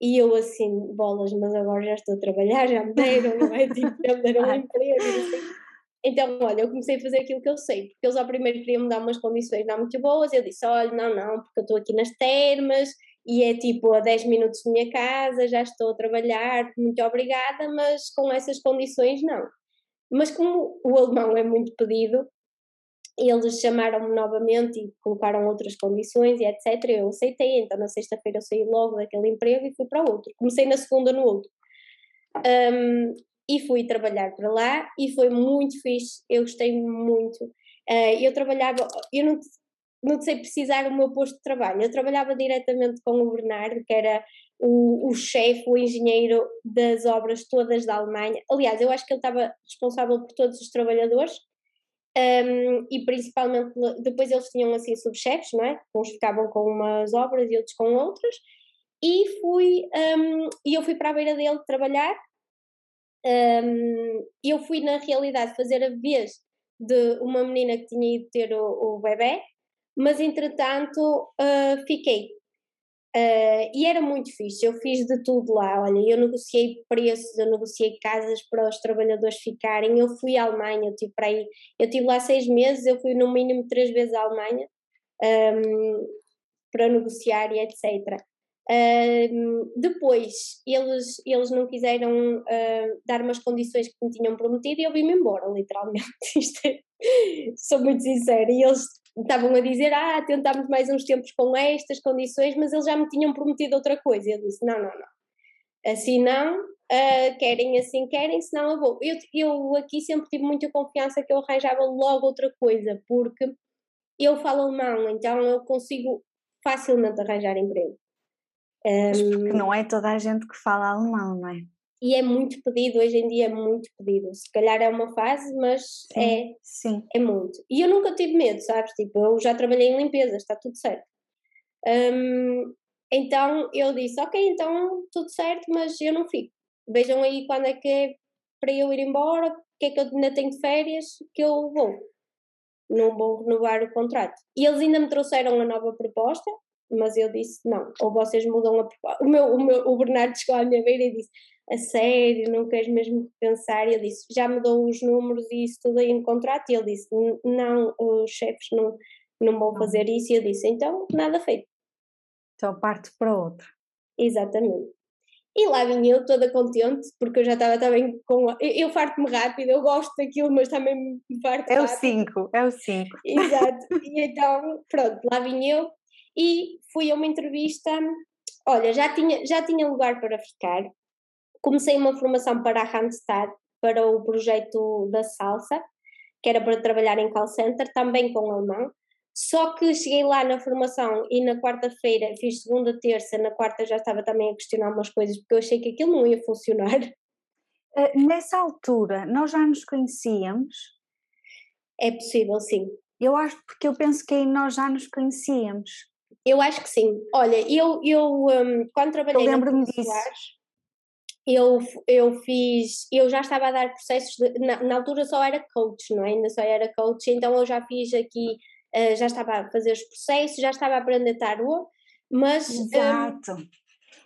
E eu assim, bolas, mas agora já estou a trabalhar, já me deram, não é? Tipo, já me deram um emprego, assim. Então, olha, eu comecei a fazer aquilo que eu sei, porque eles ao primeiro queriam me dar umas condições não muito boas, eu disse, olha, não, não, porque eu estou aqui nas termas, e é tipo a 10 minutos da minha casa, já estou a trabalhar, muito obrigada, mas com essas condições não. Mas como o alemão é muito pedido, eles chamaram-me novamente e colocaram outras condições e etc. Eu aceitei, então na sexta-feira eu saí logo daquele emprego e fui para outro. Comecei na segunda no outro. Um, e fui trabalhar para lá e foi muito fixe, eu gostei muito. Uh, eu trabalhava, eu não, não sei precisar o meu posto de trabalho, eu trabalhava diretamente com o Bernardo, que era o, o chefe, o engenheiro das obras todas da Alemanha. Aliás, eu acho que ele estava responsável por todos os trabalhadores um, e principalmente depois eles tinham assim subchefes, não é? Uns ficavam com umas obras e outros com outras. E fui, um, e eu fui para a beira dele trabalhar. Um, eu fui na realidade fazer a vez de uma menina que tinha ido ter o, o bebê, mas entretanto uh, fiquei. Uh, e era muito fixe, eu fiz de tudo lá. Olha, eu negociei preços, eu negociei casas para os trabalhadores ficarem. Eu fui à Alemanha, eu tive para aí, eu tive lá seis meses, eu fui no mínimo três vezes à Alemanha um, para negociar e etc. Um, depois eles, eles não quiseram uh, dar umas condições que me tinham prometido e eu vim-me embora, literalmente. É, sou muito sincera. E eles estavam a dizer: Ah, tentámos mais uns tempos com estas condições, mas eles já me tinham prometido outra coisa. Eu disse: Não, não, não. Assim não, uh, querem assim, querem, senão eu vou. Eu, eu aqui sempre tive muita confiança que eu arranjava logo outra coisa, porque eu falo alemão, então eu consigo facilmente arranjar emprego. Um, porque não é toda a gente que fala alemão, não é? E é muito pedido, hoje em dia é muito pedido. Se calhar é uma fase, mas sim, é, sim. é muito. E eu nunca tive medo, sabes? Tipo, eu já trabalhei em limpeza, está tudo certo. Um, então eu disse, ok, então tudo certo, mas eu não fico. Vejam aí quando é que é para eu ir embora, o que é que eu ainda tenho de férias, que eu vou. Não vou renovar o contrato. E eles ainda me trouxeram uma nova proposta, mas eu disse não, ou vocês mudam a proposta. O, meu, o, meu, o Bernardo chegou à minha beira e disse a sério, não queres mesmo pensar? E ele disse, já me dou os números e isso tudo aí no contrato? E ele disse, não, os chefes não, não vão fazer isso. E eu disse, então, nada feito. Então parte para outro. Exatamente. E lá vim eu toda contente, porque eu já estava também com. Eu, eu farto-me rápido, eu gosto daquilo, mas também me farto É o 5, é o 5. Exato. e então, pronto, lá vim eu e fui a uma entrevista. Olha, já tinha, já tinha lugar para ficar, comecei uma formação para a Randstad, para o projeto da salsa, que era para trabalhar em call center, também com alemão. Só que cheguei lá na formação e na quarta-feira fiz segunda, terça, na quarta já estava também a questionar umas coisas porque eu achei que aquilo não ia funcionar. Uh, nessa altura, nós já nos conhecíamos? É possível, sim. Eu acho porque eu penso que aí nós já nos conhecíamos. Eu acho que sim. Olha, eu, eu um, quando trabalhei eu lembro-me disso. Soares, eu, eu fiz, eu já estava a dar processos, de, na, na, altura só era coach, não é? Ainda só era coach, então eu já fiz aqui, uh, já estava a fazer os processos, já estava a aprender tarot, mas. Exato. Um,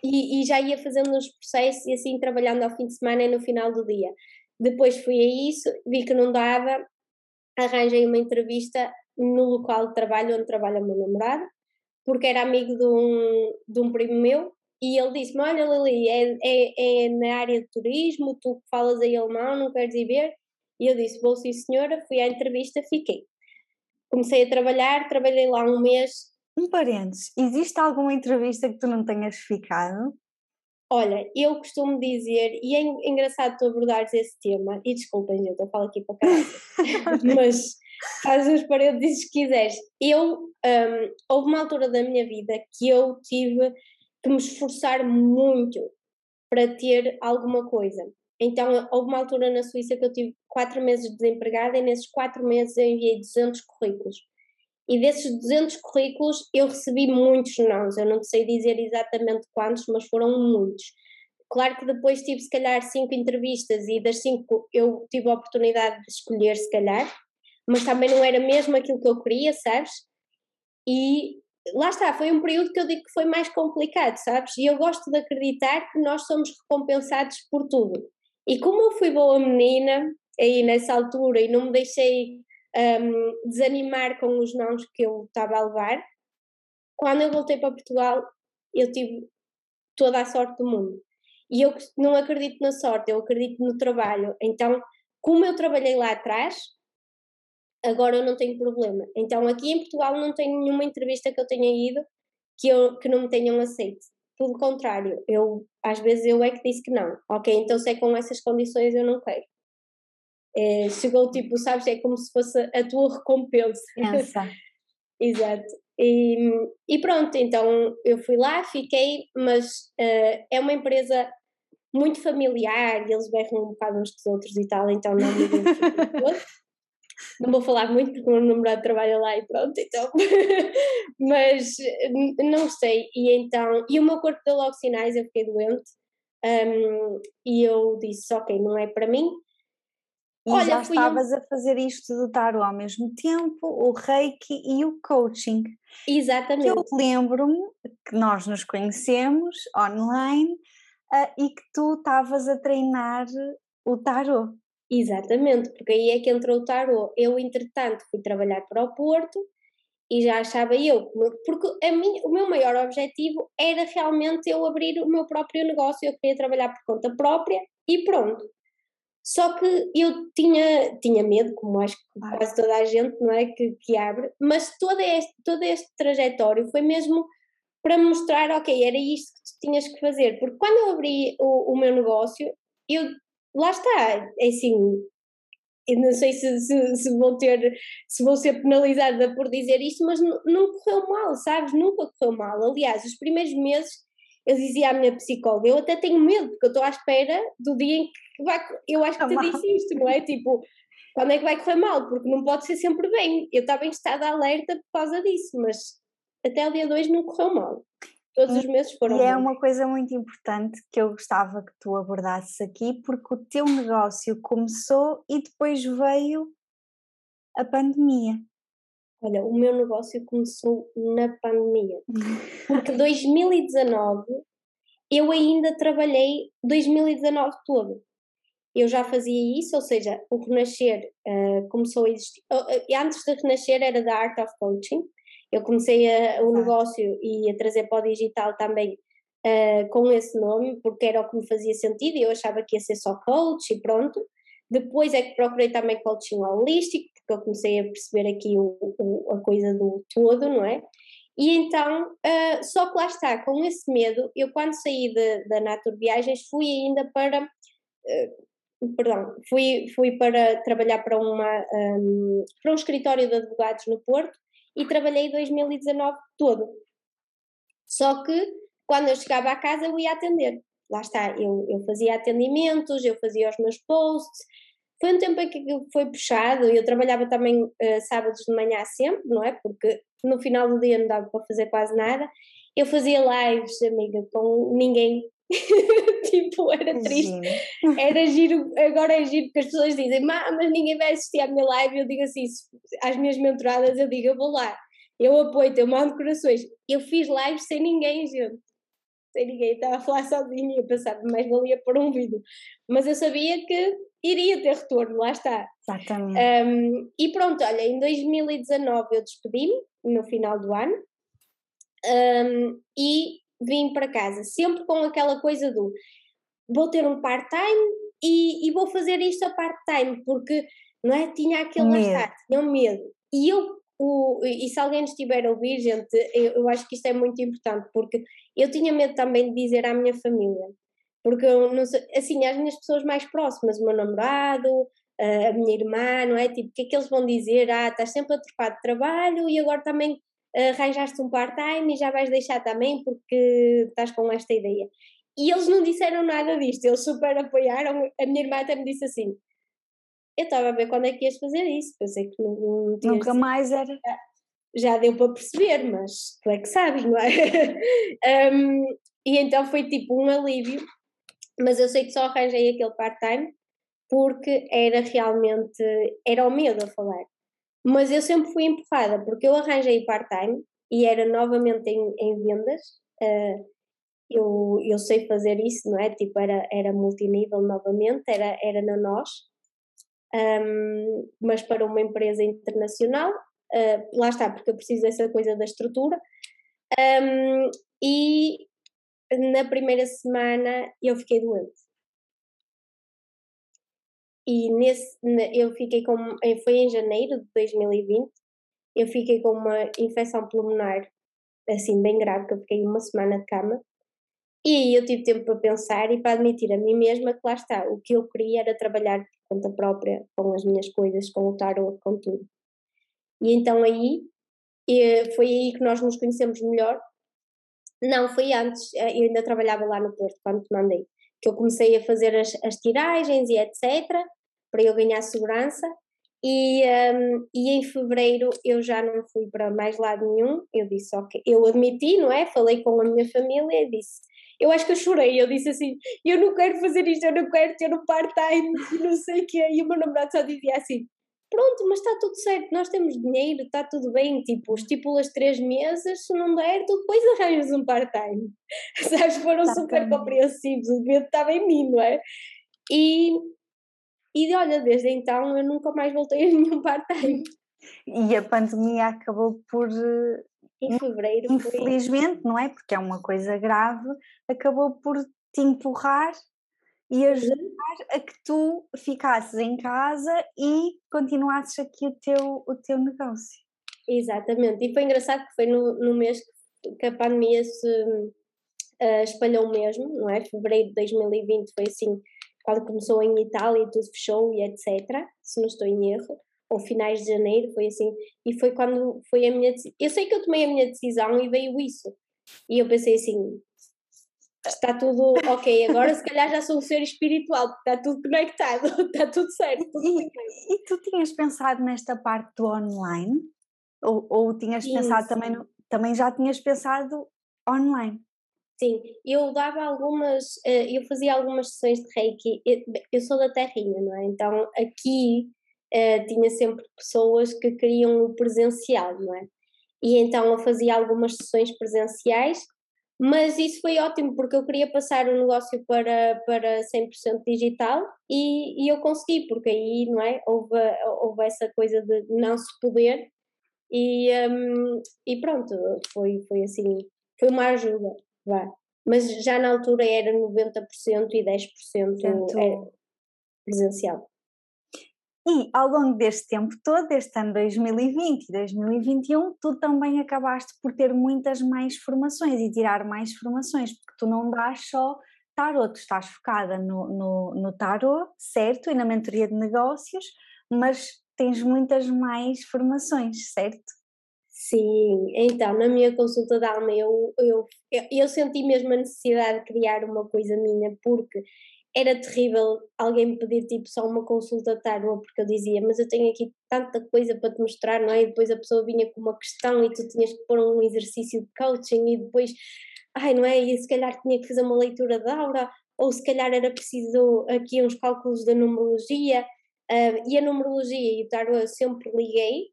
e, e, já ia fazendo os processos e assim trabalhando ao fim de semana e no final do dia. Depois fui a isso, vi que não dava, arranjei uma entrevista no local de trabalho onde trabalha o meu namorado, porque era amigo de um, de um primo meu e ele disse-me: Olha, Lili, é, é, é, na área de turismo, tu falas aí alemão, não queres ir ver? E eu disse: Vou sim, senhora. Fui à entrevista, fiquei. Comecei a trabalhar, trabalhei lá um mês. Um parênteses, existe alguma entrevista que tu não tenhas ficado? Olha, eu costumo dizer, e é engraçado tu abordares esse tema, e desculpem, gente, eu falo aqui para caralho, mas faz os parênteses que quiseres. Eu, um, houve uma altura da minha vida que eu tive que me esforçar muito para ter alguma coisa. Então, houve uma altura na Suíça que eu tive quatro meses desempregada e nesses quatro meses eu enviei 200 currículos. E desses 200 currículos eu recebi muitos nãos, eu não sei dizer exatamente quantos, mas foram muitos. Claro que depois tive se calhar cinco entrevistas e das cinco eu tive a oportunidade de escolher se calhar, mas também não era mesmo aquilo que eu queria, sabes? E lá está, foi um período que eu digo que foi mais complicado, sabes? E eu gosto de acreditar que nós somos recompensados por tudo. E como eu fui boa menina aí nessa altura e não me deixei um, desanimar com os nomes que eu estava a levar, quando eu voltei para Portugal, eu tive toda a sorte do mundo. E eu não acredito na sorte, eu acredito no trabalho. Então, como eu trabalhei lá atrás, agora eu não tenho problema. Então aqui em Portugal não tenho nenhuma entrevista que eu tenha ido que, eu, que não me tenham aceito. Pelo contrário, eu às vezes eu é que disse que não. Ok, então se é com essas condições eu não quero. É, chegou tipo, sabes, é como se fosse a tua recompensa. Exato. E, e, pronto, então eu fui lá, fiquei, mas uh, é uma empresa muito familiar eles berram um bocado uns dos outros e tal, então não me não vou falar muito porque o meu namorado trabalha lá e pronto, então. Mas não sei. E então, e o meu corpo deu logo sinais, eu fiquei doente. Um, e eu disse, ok, não é para mim. E Olha, já estavas um... a fazer isto do tarot ao mesmo tempo, o reiki e o coaching. Exatamente. Eu lembro-me que nós nos conhecemos online uh, e que tu estavas a treinar o tarot. Exatamente, porque aí é que entrou o tarot. Eu, entretanto, fui trabalhar para o Porto e já achava eu, porque a minha, o meu maior objetivo era realmente eu abrir o meu próprio negócio, eu queria trabalhar por conta própria e pronto. Só que eu tinha, tinha medo, como acho que quase toda a gente, não é? Que, que abre, mas todo este, todo este trajetório foi mesmo para mostrar, ok, era isto que tu tinhas que fazer, porque quando eu abri o, o meu negócio, eu, lá está, é assim, eu não sei se, se, se, vou ter, se vou ser penalizada por dizer isto, mas não correu mal, sabes? Nunca correu mal. Aliás, os primeiros meses eu dizia à minha psicóloga, eu até tenho medo, porque eu estou à espera do dia em que vai. Eu acho que te disse isto, não é? Tipo, quando é que vai correr mal? Porque não pode ser sempre bem. Eu estava em estado de alerta por causa disso, mas até o dia 2 não correu mal. Todos os meses foram. E é uma coisa muito importante que eu gostava que tu abordasses aqui, porque o teu negócio começou e depois veio a pandemia. Olha, o meu negócio começou na pandemia. Porque 2019 eu ainda trabalhei 2019 todo. Eu já fazia isso, ou seja, o Renascer uh, começou a existir. Uh, antes de Renascer era da Art of Coaching. Eu comecei a, o negócio e a trazer para o digital também uh, com esse nome, porque era o que me fazia sentido e eu achava que ia ser só coach e pronto. Depois é que procurei também coaching holístico, porque eu comecei a perceber aqui o, o, a coisa do todo, não é? E então, uh, só que lá está, com esse medo, eu quando saí de, da Natur Viagens fui ainda para, uh, perdão, fui, fui para trabalhar para, uma, um, para um escritório de advogados no Porto e trabalhei 2019 todo. Só que quando eu chegava à casa eu ia atender. Lá está, eu, eu fazia atendimentos, eu fazia os meus posts, foi um tempo em que foi puxado, eu trabalhava também uh, sábados de manhã sempre, não é? Porque no final do dia não dava para fazer quase nada. Eu fazia lives, amiga, com ninguém. tipo, era triste. Era giro, agora é giro porque as pessoas dizem, mas ninguém vai assistir à minha live. Eu digo assim, às minhas mentoradas, eu digo, eu vou lá, eu apoio-te, eu mando corações. Eu fiz lives sem ninguém, gente sem ninguém, estava a falar sozinha, eu pensava, mais valia por um vídeo. Mas eu sabia que iria ter retorno, lá está. Exatamente. Um, e pronto, olha, em 2019 eu despedi-me, no final do ano, um, e vim para casa, sempre com aquela coisa do vou ter um part-time e, e, vou fazer isto a part-time, porque não é? Tinha aquele medo. Estar, tinha um medo. E eu o, e se alguém estiver a ouvir, gente, eu, eu, acho que isto é muito importante, porque eu tinha medo também de dizer à minha família, porque eu não sei, assim, às minhas pessoas mais próximas, o meu namorado, a minha irmã, não é? Tipo, o que é que eles vão dizer? Ah, estás sempre a trocar de trabalho e agora também arranjaste um part-time e já vais deixar também porque estás com esta ideia. E eles não disseram nada disto, eles super apoiaram. A minha irmã até me disse assim: eu estava a ver quando é que ias fazer isso, pensei que não, não Nunca mais era. Já, já deu para perceber, mas tu é que sabes, não é? um, e então foi tipo um alívio, mas eu sei que só arranjei aquele part-time porque era realmente, era o medo a falar. Mas eu sempre fui empurrada, porque eu arranjei part-time e era novamente em, em vendas, uh, eu, eu sei fazer isso, não é? Tipo, era, era multinível novamente, era, era na nós, um, mas para uma empresa internacional, uh, lá está, porque eu preciso dessa coisa da estrutura. Um, e na primeira semana eu fiquei doente. E nesse, eu fiquei com, foi em janeiro de 2020, eu fiquei com uma infecção pulmonar, assim, bem grave, que eu fiquei uma semana de cama. E eu tive tempo para pensar e para admitir a mim mesma que lá está, o que eu queria era trabalhar por conta própria, com as minhas coisas, com o tarot, com tudo. E então aí, foi aí que nós nos conhecemos melhor. Não, foi antes, eh, eu ainda trabalhava lá no Porto, quando te mandei, que eu comecei a fazer as, as tiragens e etc, para eu ganhar segurança. E, um, e em fevereiro eu já não fui para mais lado nenhum. Eu disse, ok, eu admiti, não é? Falei com a minha família e disse: eu acho que eu chorei, eu disse assim, eu não quero fazer isto, eu não quero ter um part-time não sei o quê, e o meu namorado só dizia assim, pronto, mas está tudo certo, nós temos dinheiro, está tudo bem, tipo, estipulas três meses, se não der, tu depois arranjas um part-time. Sabes, foram tá super bem. compreensivos, o medo estava em mim, não é? E, e olha, desde então eu nunca mais voltei a nenhum part-time. E a pandemia acabou por em fevereiro. Infelizmente, não é? Porque é uma coisa grave, acabou por te empurrar e ajudar a que tu ficasses em casa e continuasses aqui o teu, o teu negócio. Exatamente, e foi engraçado que foi no, no mês que a pandemia se uh, espalhou mesmo, não é? Fevereiro de 2020 foi assim, quando começou em Itália e tudo fechou e etc. Se não estou em erro ou finais de janeiro, foi assim, e foi quando foi a minha eu sei que eu tomei a minha decisão e veio isso, e eu pensei assim, está tudo ok, agora se calhar já sou um ser espiritual, está tudo conectado, está tudo certo. Tudo e, e, tu tinhas pensado nesta parte do online? Ou, ou tinhas Sim. pensado também, no, também já tinhas pensado online? Sim, eu dava algumas, eh, eu fazia algumas sessões de reiki, eu sou da terrinha, não é? Então aqui uh, tinha sempre pessoas que queriam o presencial, não é? E então eu fazia algumas sessões presenciais, mas isso foi ótimo porque eu queria passar o negócio para, para 100% digital e, e eu consegui, porque aí, não é? Houve, houve essa coisa de não se poder e, um, e pronto, foi, foi assim, foi uma ajuda, Mas já na altura era 90% e 10% era presencial. E ao longo deste tempo todo, este ano 2020 e 2021, tu também acabaste por ter muitas mais formações e tirar mais formações, porque tu não dás só tarot, tu estás focada no, no, no tarot, certo? E na mentoria de negócios, mas tens muitas mais formações, certo? Sim, então na minha consulta de alma eu, eu, eu senti mesmo a necessidade de criar uma coisa minha, porque era terrível alguém me pedir tipo só uma consulta tarot, porque eu dizia, mas eu tenho aqui tanta coisa para te mostrar, não é? E depois a pessoa vinha com uma questão e tu tinhas que pôr um exercício de coaching e depois, ai, não é? E se calhar tinha que fazer uma leitura de aura, ou se calhar era preciso aqui uns cálculos da numerologia, uh, e a numerologia e o tarot eu sempre liguei,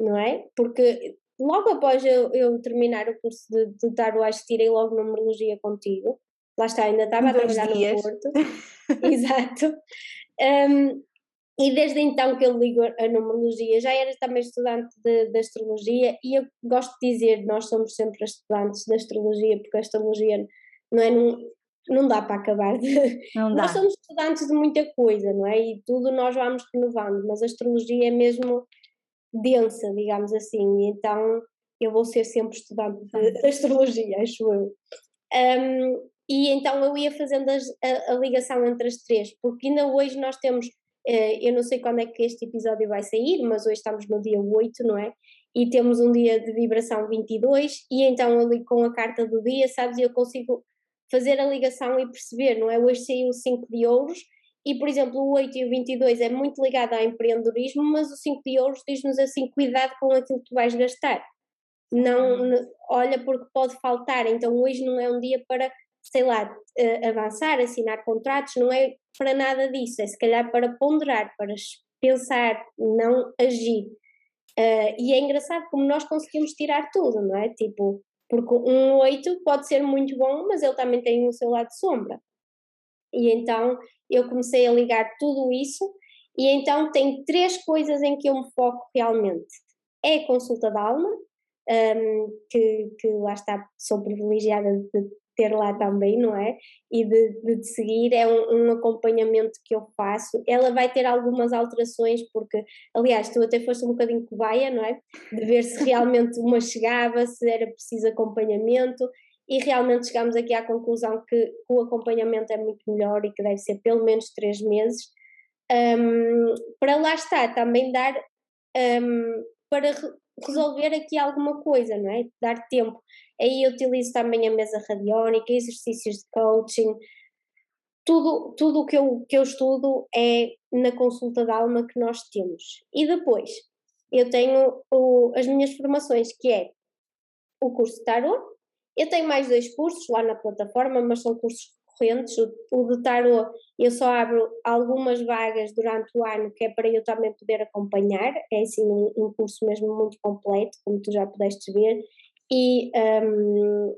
não é? Porque logo após eu, eu terminar o curso de, de que tirei logo numerologia contigo lá está, ainda estava a trabalhar dias. no Porto, exato. Um, e desde então que eu ligo a numerologia, já era também estudante de, de, astrologia e eu gosto de dizer, nós somos sempre estudantes de astrologia, porque a astrologia não é, não, não dá para acabar de, não dá. nós somos estudantes de muita coisa, não é? E tudo nós vamos renovando, mas a astrologia é mesmo densa, digamos assim, então eu vou ser sempre estudante de, de astrologia, acho eu. Um, e então eu ia fazendo as, a, a, ligação entre as três, porque ainda hoje nós temos, eh, eu não sei quando é que este episódio vai sair, mas hoje estamos no dia 8, não é? E temos um dia de vibração 22, e então ligo com a carta do dia, sabes? Eu consigo fazer a ligação e perceber, não é? Hoje saiu o 5 de ouros, e por exemplo o 8 e o 22 é muito ligado ao empreendedorismo, mas o 5 de ouros diz-nos assim: cuidado com aquilo que tu vais gastar. Não, olha, porque pode faltar, então hoje não é um dia para sei lá, avançar, assinar contratos, não é para nada disso, é se calhar para ponderar, para pensar, não agir. Uh, e é engraçado como nós conseguimos tirar tudo, não é? Tipo, porque um 8 pode ser muito bom, mas ele também tem o seu lado de sombra. E então eu comecei a ligar tudo isso, e então tem três coisas em que eu me foco realmente. É a consulta da alma, um, que, que lá está, sou privilegiada de ter lá também, não é? E de, de te seguir, é um, um, acompanhamento que eu faço. Ela vai ter algumas alterações, porque, aliás, tu até foste um bocadinho cobaia, não é? De ver se realmente uma chegava, se era preciso acompanhamento, e realmente chegamos aqui à conclusão que, o acompanhamento é muito melhor e que deve ser pelo menos três meses. Um, para lá estar, também dar um, para resolver aqui alguma coisa, não é? Dar tempo. Aí eu utilizo também a mesa radiónica, exercícios de coaching, tudo, o que eu, que eu estudo é na consulta de alma que nós temos. E depois, eu tenho o, as minhas formações, que é o curso de tarot, Eu tenho mais dois cursos lá na plataforma, mas são cursos correntes. O, o de tarot eu só abro algumas vagas durante o ano, que é para eu também poder acompanhar. É assim um, um curso mesmo muito completo, como tu já pudeste ver. E, um,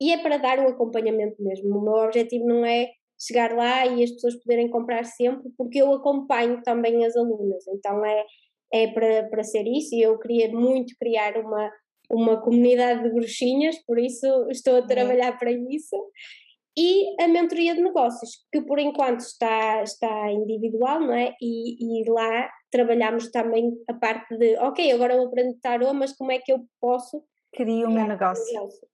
e é para dar o acompanhamento mesmo. O meu objetivo não é chegar lá e as pessoas poderem comprar sempre, porque eu acompanho também as alunas. Então é, é para, para ser isso. E eu queria muito criar uma uma comunidade de bruxinhas, por isso estou a uhum. trabalhar para isso. E a mentoria de negócios, que por enquanto está, está individual, não é? E, e lá trabalhamos também a parte de, ok, agora vou aprender tarô, mas como é que eu posso criar o meu negócio? negócio?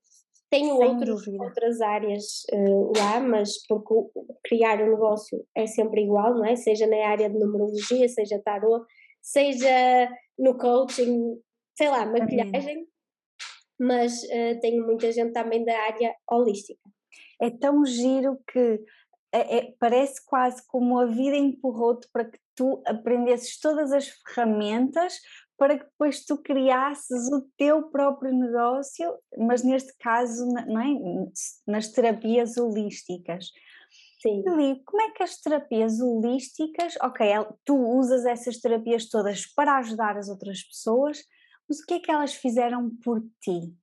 Tenho outros, outras áreas uh, lá, mas porque criar um negócio é sempre igual, não é? Seja na área de numerologia, seja tarô, seja no coaching, sei lá, maquilhagem, mas uh, tenho muita gente também da área holística. É tão giro que é, é, parece quase como a vida empurrou-te para que tu aprendesses todas as ferramentas para que depois tu criasses o teu próprio negócio, mas neste caso não é? nas terapias holísticas. Sim. Como é que as terapias holísticas, ok, tu usas essas terapias todas para ajudar as outras pessoas, mas o que é que elas fizeram por ti?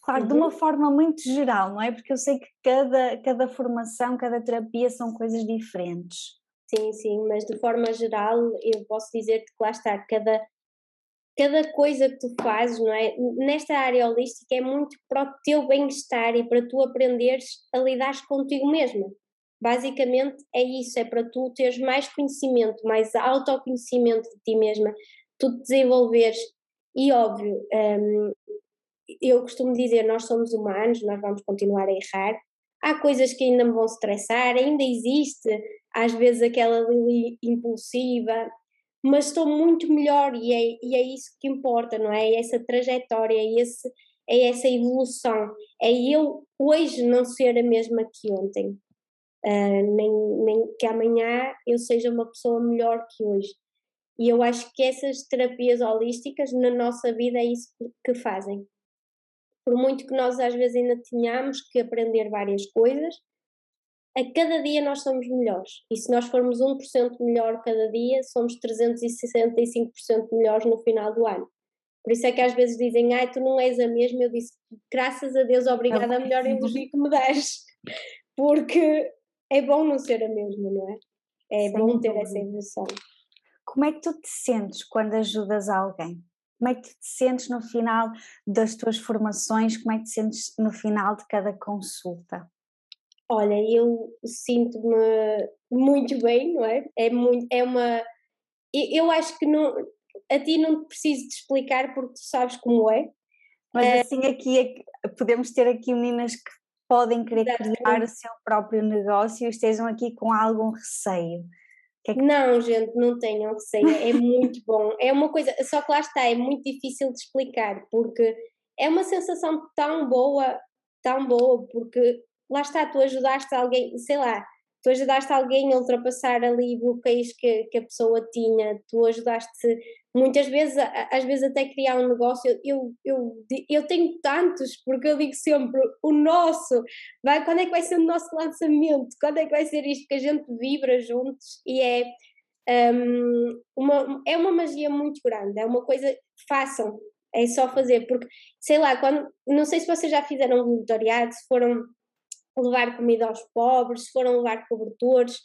Claro, uhum. de uma forma muito geral, não é? Porque eu sei que cada, cada formação, cada terapia são coisas diferentes. Sim, sim, mas de forma geral eu posso dizer-te que lá está, cada, cada coisa que tu fazes, não é? Nesta área holística é muito para o teu bem-estar e para tu aprenderes a lidar contigo mesma. Basicamente é isso, é para tu teres mais conhecimento, mais autoconhecimento de ti mesma, tu te desenvolveres e óbvio, um, eu costumo dizer, nós somos humanos, nós vamos continuar a errar. Há coisas que ainda me vão estressar, ainda existe às vezes aquela Lili impulsiva, mas estou muito melhor e é, e é isso que importa, não é? É essa trajetória, é, esse, é essa evolução. É eu hoje não ser a mesma que ontem, uh, nem, nem que amanhã eu seja uma pessoa melhor que hoje. E eu acho que essas terapias holísticas na nossa vida é isso que fazem por muito que nós às vezes ainda tenhamos que aprender várias coisas, a cada dia nós somos melhores. E se nós formos 1% melhor cada dia, somos 365% melhores no final do ano. Por isso é que às vezes dizem, ai, tu não és a mesma. Eu disse, graças a Deus, obrigada, a melhor elogio que me das. Porque é bom não ser a mesma, não é? É Sim, bom ter essa evolução. Como é que tu te sentes quando ajudas alguém? Como é que te sentes no final das tuas formações? Como é que te sentes no final de cada consulta? Olha, eu sinto-me muito bem, não é? É, muito, é uma. Eu acho que não, a ti não preciso te explicar porque tu sabes como é. Mas é, assim aqui é, podemos ter aqui meninas que podem querer criar o seu próprio negócio e estejam aqui com algum receio. Que é que... Não, gente, não tenham que ser, é muito bom. É uma coisa, só que lá está, é muito difícil de explicar, porque é uma sensação tão boa, tão boa, porque lá está, tu ajudaste alguém, sei lá, tu ajudaste alguém a ultrapassar ali bloqueios que, que a pessoa tinha, tu ajudaste muitas vezes, às vezes até criar um negócio, eu, eu, eu tenho tantos, porque eu digo sempre, o nosso, vai, quando é que vai ser o nosso lançamento, quando é que vai ser isto, que a gente vibra juntos e é um, uma, é uma magia muito grande, é uma coisa, façam, é só fazer, porque, sei lá, quando, não sei se vocês já fizeram voluntariado, se foram levar comida aos pobres, se foram levar cobertores,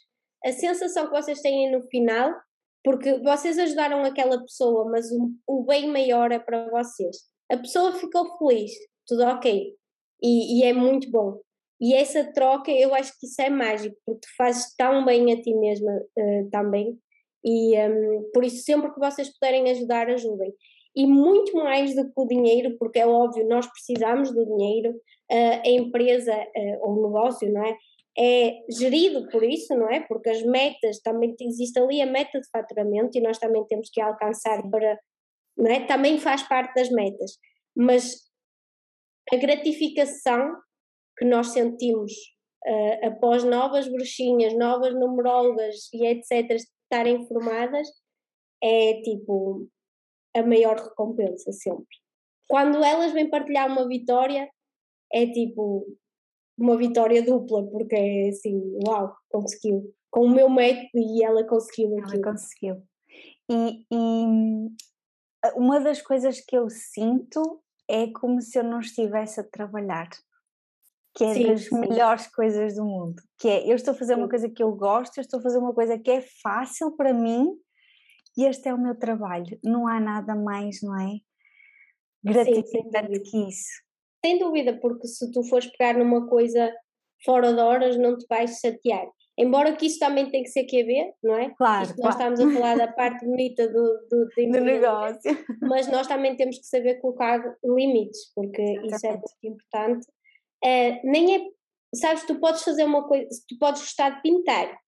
a sensação que vocês têm no final, porque vocês ajudaram aquela pessoa, mas o, o bem maior é para vocês. A pessoa ficou feliz, tudo ok, e, e é muito bom. E essa troca, eu acho que isso é mágico, porque tu fazes tão bem a ti mesma uh, também, e um, por isso sempre que vocês puderem ajudar, ajudem. E muito mais do que o dinheiro, porque é óbvio, nós precisamos do dinheiro, a empresa ou o negócio, não é? É gerido por isso, não é? Porque as metas, também existe ali a meta de faturamento e nós também temos que alcançar para, não é? Também faz parte das metas, mas a gratificação que nós sentimos uh, após novas bruxinhas, novas numerólogas e etc. estarem formadas é tipo a maior recompensa sempre. Quando elas vêm partilhar uma vitória, é tipo uma vitória dupla, porque é assim, uau, conseguiu. Com o meu método e ela conseguiu aquilo. Ela conseguiu. E, e uma das coisas que eu sinto é como se eu não estivesse a trabalhar que é sim, das sim. melhores coisas do mundo. Que é, eu estou a fazer sim. uma coisa que eu gosto, eu estou a fazer uma coisa que é fácil para mim e este é o meu trabalho. Não há nada mais, não é? Gratificante que isso. Sem dúvida, porque se tu fores pegar numa coisa fora de horas, não te vais chatear. Embora que isso também tem que ser QB, não é? Claro. Isto nós estamos a falar da parte bonita do, do, do, do negócio. Mas nós também temos que saber colocar limites, porque Exatamente. isso é muito importante uh, nem é. Sabes, tu podes fazer uma coisa, tu podes gostar de pintar,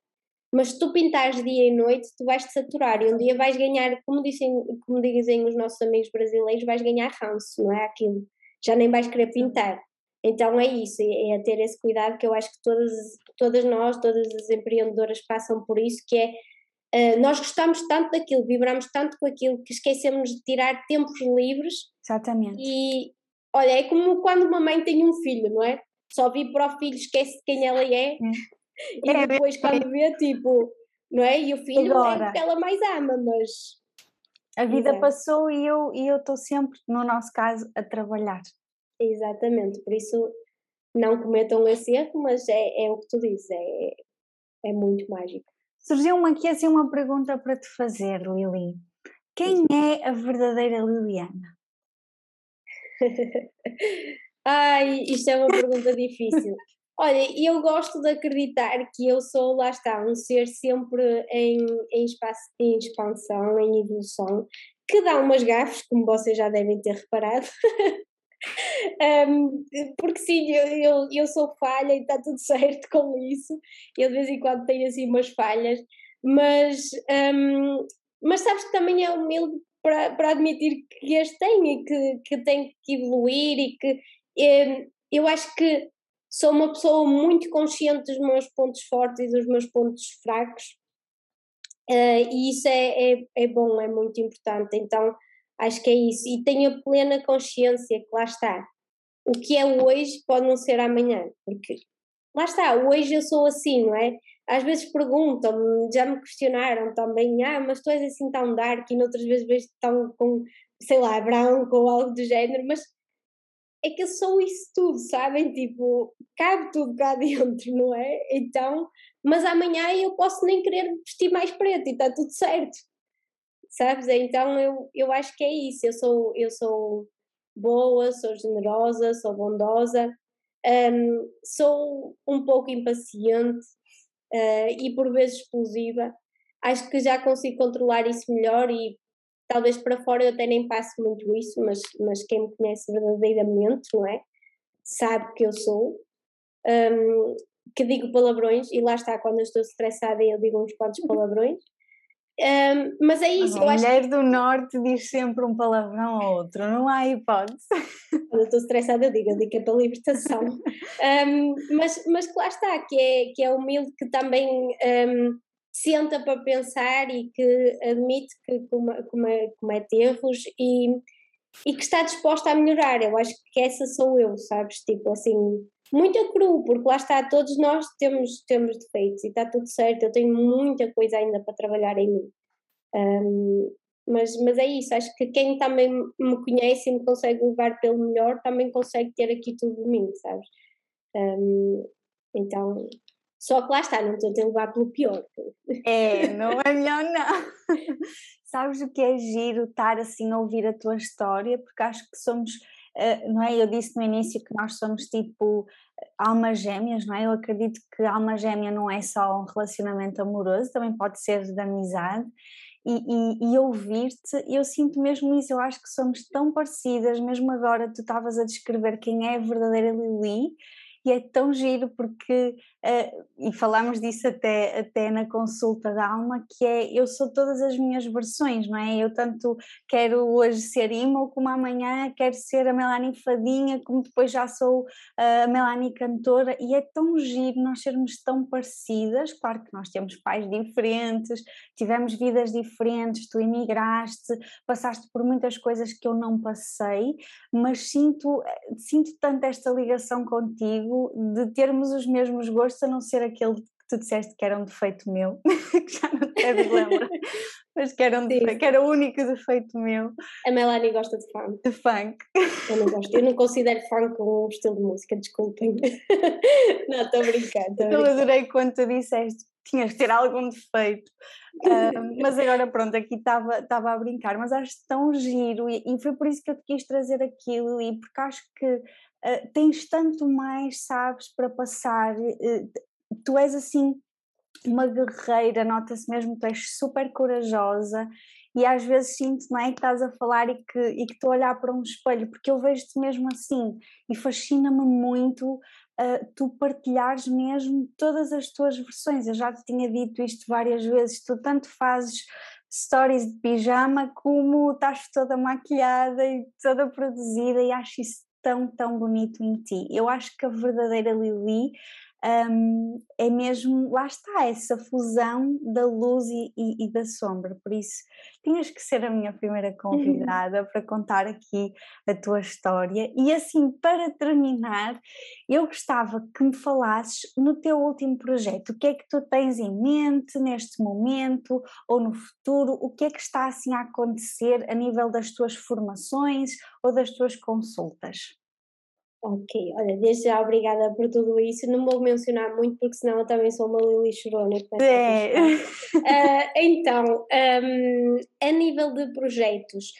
mas se tu pintares dia e noite, tu vais te saturar e um dia vais ganhar, como dizem, como dizem os nossos amigos brasileiros, vais ganhar ranço, não é aquilo? Já nem vais querer pintar. Então é isso, é, é ter esse cuidado que eu acho que todas, todas nós, todas as empreendedoras passam por isso, que é Uh, nós gostamos tanto daquilo, vibramos tanto com aquilo que esquecemos de tirar tempos livres. Exatamente. E, Olha, é como quando uma mãe tem um filho, não é? Só vi para o filho, esquece quem ela é, e é, depois quando vê, tipo, não é? E o filho Agora, é que ela mais ama, mas. A vida Exato. passou e eu e eu estou sempre, no nosso caso, a trabalhar. Exatamente, por isso não cometam esse erro, mas é, é o que tu dizes, é, é muito mágico. Surgiu-me aqui assim uma pergunta para te fazer, Lili. Quem é a verdadeira Liliana? Ai, isto é uma pergunta difícil. Olha, eu gosto de acreditar que eu sou, lá está, um ser sempre em, em, espaço, em expansão, em evolução, que dá umas gafes, como vocês já devem ter reparado. um, porque sim, eu, eu, eu sou falha e está tudo certo com isso. Eu de vez em quando tenho assim umas falhas, mas, um, mas sabes que também é humilde para, para admitir que as tem e que, que tem que evoluir e que eh, eu acho que sou uma pessoa muito consciente dos meus pontos fortes e dos meus pontos fracos uh, e isso é, é, é bom, é muito importante, então acho que é isso. E tenho a plena consciência que lá está, o que é hoje pode não ser amanhã, porque lá está, hoje eu sou assim, não é? Às vezes perguntam-me, já me questionaram também, ah, mas tu és assim tão dark e noutras vezes vejo tão com, sei lá, branco ou algo do género, mas é que eu sou isso tudo, sabem? Tipo, cabe tudo cá dentro, não é? Então, mas amanhã eu posso nem querer vestir mais preto e está tudo certo, sabes? Então eu, eu acho que é isso, eu sou, eu sou boa, sou generosa, sou bondosa, um, sou um pouco impaciente uh, e por vezes explosiva. Acho que já consigo controlar isso melhor e talvez para fora eu até nem passo muito isso, mas, mas quem me conhece verdadeiramente, não é? Sabe que eu sou. Um, que digo palavrões e lá está, quando eu estou estressada eu digo uns quantos palavrões um, mas é isso. A mulher acho... do Norte diz sempre um palavrão ao outro, não há hipótese. Quando eu estou estressada, eu digo, eu digo que é para libertação. um, mas, mas lá está, que é, que é humilde, que também um, senta para pensar e que admite que comete, comete erros e, e que está disposta a melhorar. Eu acho que essa sou eu, sabes? Tipo assim, muito cru, porque lá está, todos nós temos, temos defeitos e está tudo certo, eu tenho muita coisa ainda para trabalhar em mim. Um, mas, mas é isso, acho que quem também me conhece e me consegue levar pelo melhor também consegue ter aqui tudo de mim, sabes? Um, então, só que lá está, não estou a te levar pelo pior. É, não é melhor não. sabes o que é giro estar assim a ouvir a tua história, porque acho que somos Uh, não é? Eu disse no início que nós somos tipo almas gêmeas, não é? Eu acredito que alma gêmea não é só um relacionamento amoroso, também pode ser de amizade. E, e, e ouvir-te, eu sinto mesmo isso, eu acho que somos tão parecidas, mesmo agora tu estavas a descrever quem é a verdadeira Lili, e é tão giro porque, uh, e falamos disso até, até na consulta da alma, que é eu sou todas as minhas versões, não é? Eu tanto quero hoje ser Imo como amanhã quero ser a Melanie Fadinha, como depois já sou a Melanie cantora, e é tão giro nós sermos tão parecidas, claro que nós temos pais diferentes, tivemos vidas diferentes, tu emigraste, passaste por muitas coisas que eu não passei, mas sinto, sinto tanto esta ligação contigo de termos os mesmos gostos, a não ser aquele que tu disseste que era um defeito meu, que já não te lembrar, mas que era, um defeito, que era o único defeito meu. A Melanie gosta de funk. De funk. Eu não gosto, eu não considero funk um estilo de música, desculpem. não, estou a brincar. Eu adorei quando tu disseste tinhas que ter algum defeito. Uh, mas agora pronto, aqui estava a brincar, mas acho tão giro e, e, foi por isso que eu te quis trazer aquilo e porque acho que uh, tens tanto mais, sabes, para passar. Uh, tu és assim uma guerreira, nota-se mesmo tu és super corajosa e às vezes sinto não é, que estás a falar e que, e que estou a olhar para um espelho, porque eu vejo-te mesmo assim e fascina-me muito uh, tu partilhares mesmo todas as tuas versões. Eu já te tinha dito isto várias vezes, tu tanto fazes stories de pijama como estás toda maquilhada e toda produzida e acho isso tão, tão bonito em ti. Eu acho que a verdadeira Lili um, é mesmo, lá está, essa fusão da luz e, e, e, da sombra, por isso tinhas que ser a minha primeira convidada para contar aqui a tua história. E assim para terminar eu gostava que me falasses no teu último projeto, o que é que tu tens em mente neste momento ou no futuro, o que é que está assim a acontecer a nível das tuas formações ou das tuas consultas? Ok, olha, desde já obrigada por tudo isso. Não vou mencionar muito porque senão eu também sou uma Lili chorona. É. Uh, então, um, a nível de projetos,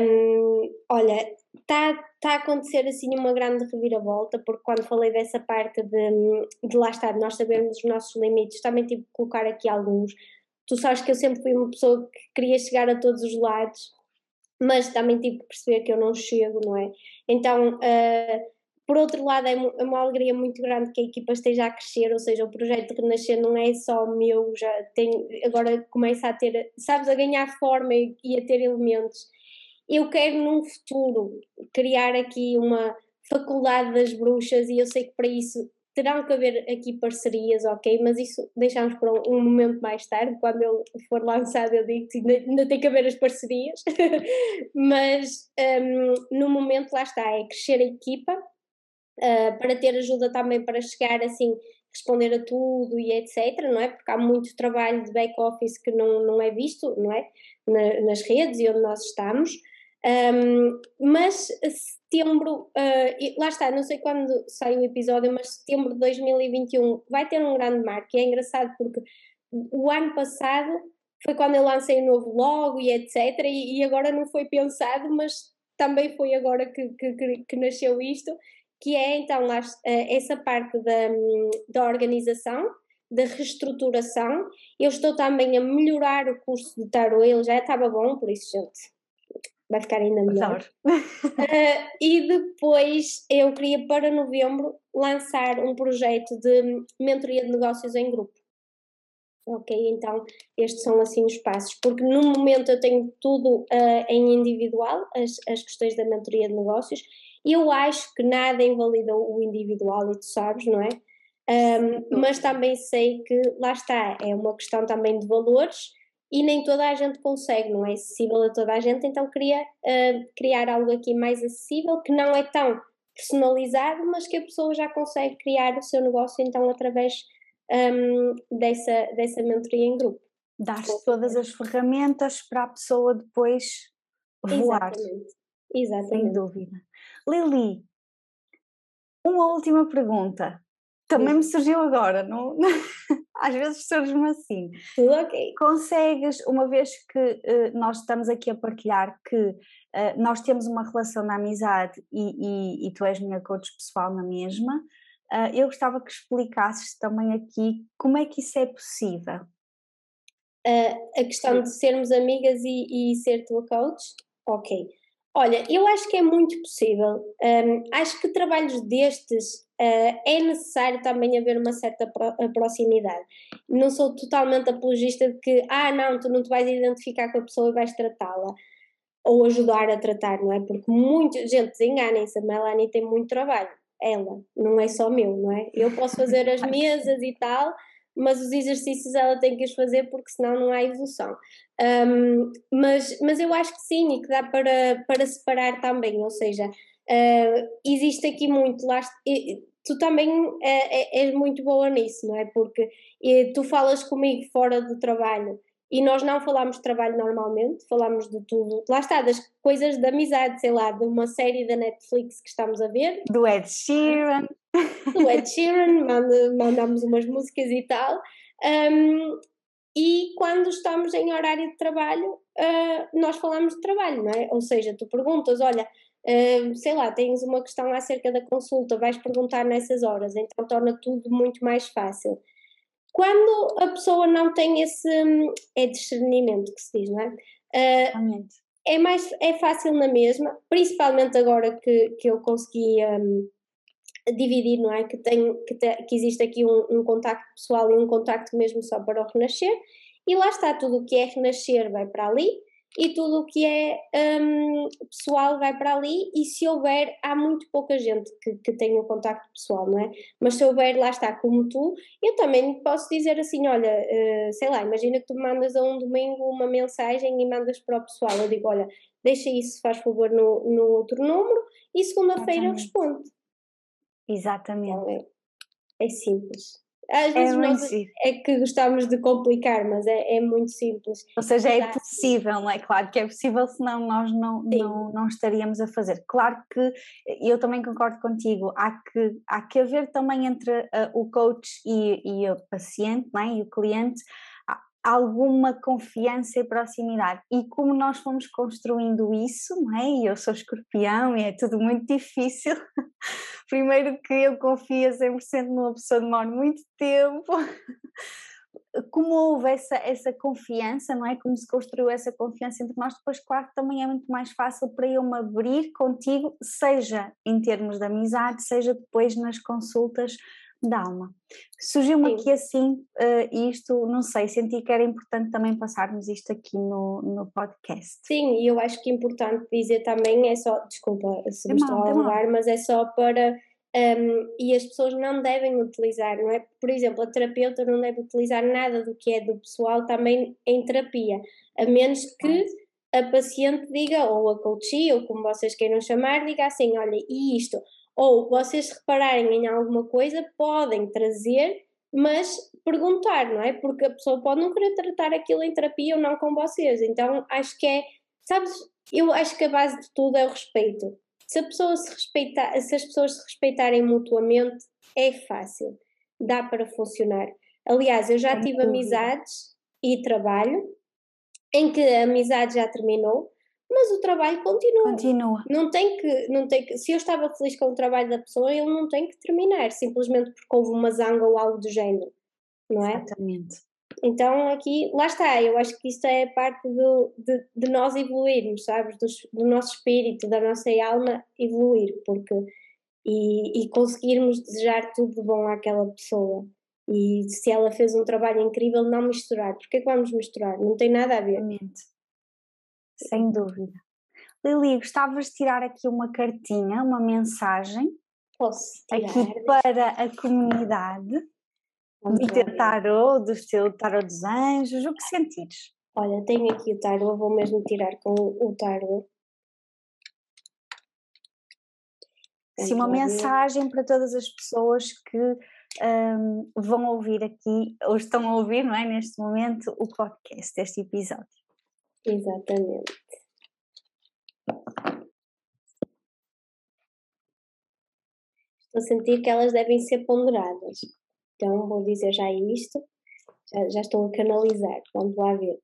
um, olha, está tá a acontecer assim uma grande reviravolta, porque quando falei dessa parte de, de lá estar, nós sabermos os nossos limites, também tive que colocar aqui alguns. Tu sabes que eu sempre fui uma pessoa que queria chegar a todos os lados, mas também tive que perceber que eu não chego, não é? Então, uh, por outro lado, é, é uma alegria muito grande que a equipa esteja a crescer, ou seja, o projeto Renascer não é só meu, já tem, agora começa a ter, sabes, a ganhar forma e, e a ter elementos. Eu quero num futuro criar aqui uma faculdade das bruxas e eu sei que para isso terão que haver aqui parcerias, ok? Mas isso deixamos para um, momento mais tarde, quando ele for lançado, eu digo que ainda, ainda tem que haver as parcerias. Mas um, no momento, lá está, é crescer a equipa, uh, para ter ajuda também para chegar assim, responder a tudo e etc, não é? Porque há muito trabalho de back-office que não, não é visto, não é? Na, nas redes e onde nós estamos. Um, mas setembro, uh, lá está, não sei quando sai o episódio, mas setembro de 2021 vai ter um grande marco e é engraçado porque o ano passado foi quando eu lancei o novo logo e etc. E, e agora não foi pensado, mas também foi agora que, que, que nasceu isto que é então eh, essa parte da, da organização, da reestruturação. Eu estou também a melhorar o curso de tarot, ele já estava bom, por isso, gente, vai ficar ainda melhor. uh, e depois eu queria para novembro lançar um projeto de mentoria de negócios em grupo. Ok, então estes são assim os passos, porque no momento eu tenho tudo uh, em individual, as, as questões da mentoria de negócios, eu acho que nada invalida o individual e tu sabes, não é? Um, mas também sei que lá está, é uma questão também de valores e nem toda a gente consegue, não é acessível a toda a gente, então queria uh, criar algo aqui mais acessível, que não é tão personalizado, mas que a pessoa já consegue criar o seu negócio então através um, dessa, dessa mentoria em grupo. Dar-te todas as ferramentas para a pessoa depois voar. Exatamente. Exatamente. Sem dúvida. Lili, uma última pergunta. Também me surgiu agora, não? às vezes surge-me assim. Ok. Consegues, uma vez que uh, nós estamos aqui a partilhar que uh, nós temos uma relação de amizade e, e, e, tu és minha coach pessoal na mesma, uh, eu gostava que explicasses também aqui como é que isso é possível. a questão de sermos amigas e, e ser tua coach? Ok. Olha, eu acho que é muito possível. Um, acho que trabalhos destes uh, é necessário também haver uma certa pro, proximidade. Não sou totalmente apologista de que, ah, não, tu não te vais identificar com a pessoa e vais tratá-la ou ajudar a tratar, não é? Porque muita gente, desenganem-se, a Melanie tem muito trabalho, ela, não é só meu, não é? Eu posso fazer as mesas e tal, mas os exercícios ela tem que os fazer porque senão não há evolução. Um, mas, mas eu acho que sim e que dá para, para separar também, ou seja, uh, existe aqui muito, lá, tu também é, és muito boa nisso, não é? Porque tu falas comigo fora do trabalho e nós não falamos de trabalho normalmente, falamos de tudo, lá está, das coisas de amizade, sei lá, de uma série da Netflix que estamos a ver. Do Ed Sheeran. Do Ed Sheeran, manda, mandamos umas músicas e tal. Um, e quando estamos em horário de trabalho, uh, nós falamos de trabalho, não é? Ou seja, tu perguntas, olha, uh, sei lá, tens uma questão acerca da consulta, vais perguntar nessas horas, então torna tudo muito mais fácil. Quando a pessoa não tem esse é discernimento que se diz, não é? Uh, é mais é fácil na mesma, principalmente agora que, que eu consegui um, dividir, não é? Que, tem, que, te, que existe aqui um, um contacto pessoal e um contacto mesmo só para o renascer, e lá está, tudo o que é renascer vai para ali, e tudo o que é um, pessoal vai para ali e se houver, há muito pouca gente que, que tenha o contacto pessoal, não é? Mas se houver, lá está, como tu, eu também posso dizer assim, olha, uh, sei lá, imagina que tu mandas a um domingo uma mensagem e mandas para o pessoal, eu digo, olha, deixa isso, faz favor, no, no outro número e segunda-feira eu respondo. Exatamente. É, simples. Às é vezes é nós é que gostamos de complicar, mas é, é muito simples. Ou seja, é possível, não é? Claro que é possível, senão nós não, não, não estaríamos a fazer. Claro que eu também concordo contigo, há que, há que haver também entre uh, o coach e, e o paciente não é? e o cliente alguma confiança e proximidade. E como nós fomos construindo isso, não é? E eu sou escorpião e é tudo muito difícil. Primeiro que eu confio 100% numa pessoa demora muito tempo. Como houve essa, essa confiança, não é? Como se construiu essa confiança entre nós, depois, claro também é muito mais fácil para eu me abrir contigo, seja em termos de amizade, seja depois nas consultas da alma. Surgiu-me aqui assim uh, isto, não sei, senti que era importante também passarmos isto aqui no, no podcast. Sim, e eu acho que é importante dizer também, é só, desculpa se me estou a alongar, mas é só para. Um, e as pessoas não devem utilizar, não é? Por exemplo, a terapeuta não deve utilizar nada do que é do pessoal também em terapia, a menos que a paciente diga, ou a coachee, ou como vocês queiram chamar, diga assim: olha, e isto? Ou vocês repararem em alguma coisa, podem trazer, mas perguntar, não é? Porque a pessoa pode não querer tratar aquilo em terapia ou não com vocês. Então acho que é, sabes, eu acho que a base de tudo é o respeito. Se, a pessoa se, respeitar, se as pessoas se respeitarem mutuamente, é fácil, dá para funcionar. Aliás, eu já tive amizades e trabalho em que a amizade já terminou, mas o trabalho continua. Continua. Não tem que, não tem que, se eu estava feliz com o trabalho da pessoa, ele não tem que terminar, simplesmente porque houve uma zanga ou algo do género, não é? Exatamente. Então aqui, lá está, eu acho que isto é parte do, de, de nós evoluirmos, sabes? Do, do, nosso espírito, da nossa alma evoluir, porque e, e conseguirmos desejar tudo de bom àquela pessoa. E se ela fez um trabalho incrível, não misturar. Porque é que vamos misturar? Não tem nada a ver. Exatamente sem dúvida. Lili, gostavas de tirar aqui uma cartinha, uma mensagem Posso tirar. aqui para a comunidade e ter tarot, do estilo tarot dos anjos, o que sentires. Olha, tenho aqui o tarot, vou mesmo tirar com o tarot. Sim, uma mensagem para todas as pessoas que um, vão ouvir aqui, ou estão a ouvir, não é, neste momento, o podcast, este episódio. Exatamente. Estou a sentir que elas devem ser ponderadas. Então vou dizer já isto, já, já estou a canalizar, vamos lá ver.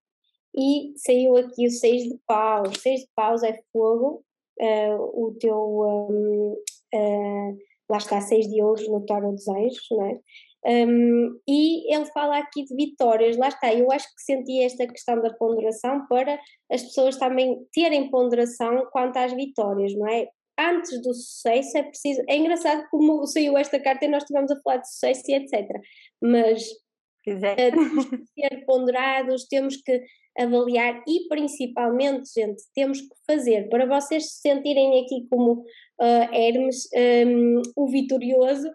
E saiu aqui o 6 de paus. 6 de paus é fogo, uh, o teu. Um, uh, eh, lá está, 6 de ouros no Toro dos Anjos, não é? Um, e ele fala aqui de vitórias, lá está, eu acho que senti esta questão da ponderação para as pessoas também terem ponderação quanto às vitórias, não é? antes do sucesso é preciso. É engraçado como saiu esta carta e nós estivemos a falar de sucesso e etc. Mas é. temos que ser ponderados, temos que avaliar e principalmente, gente, temos que fazer para vocês se sentirem aqui como uh, Hermes, um, o vitorioso,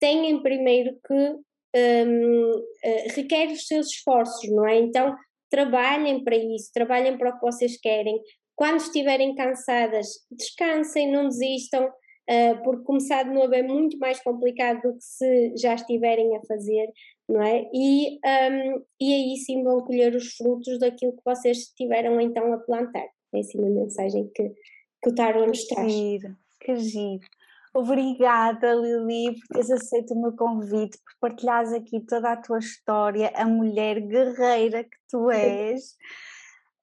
têm primeiro que um, uh, requer os seus esforços, não é? Então trabalhem para isso, trabalhem para o que vocês querem. Quando estiverem cansadas, descansem, não desistam, uh, porque começar de novo é muito mais complicado do que se já estiverem a fazer, não é? E, um, e aí sim vão colher os frutos daquilo que vocês estiveram então a plantar. É assim a mensagem que, que o Tarot nos traz. Que giro, que giro. Obrigada, Lili, por teres aceito o meu convite, por partilhares aqui toda a tua história, a mulher guerreira que tu és.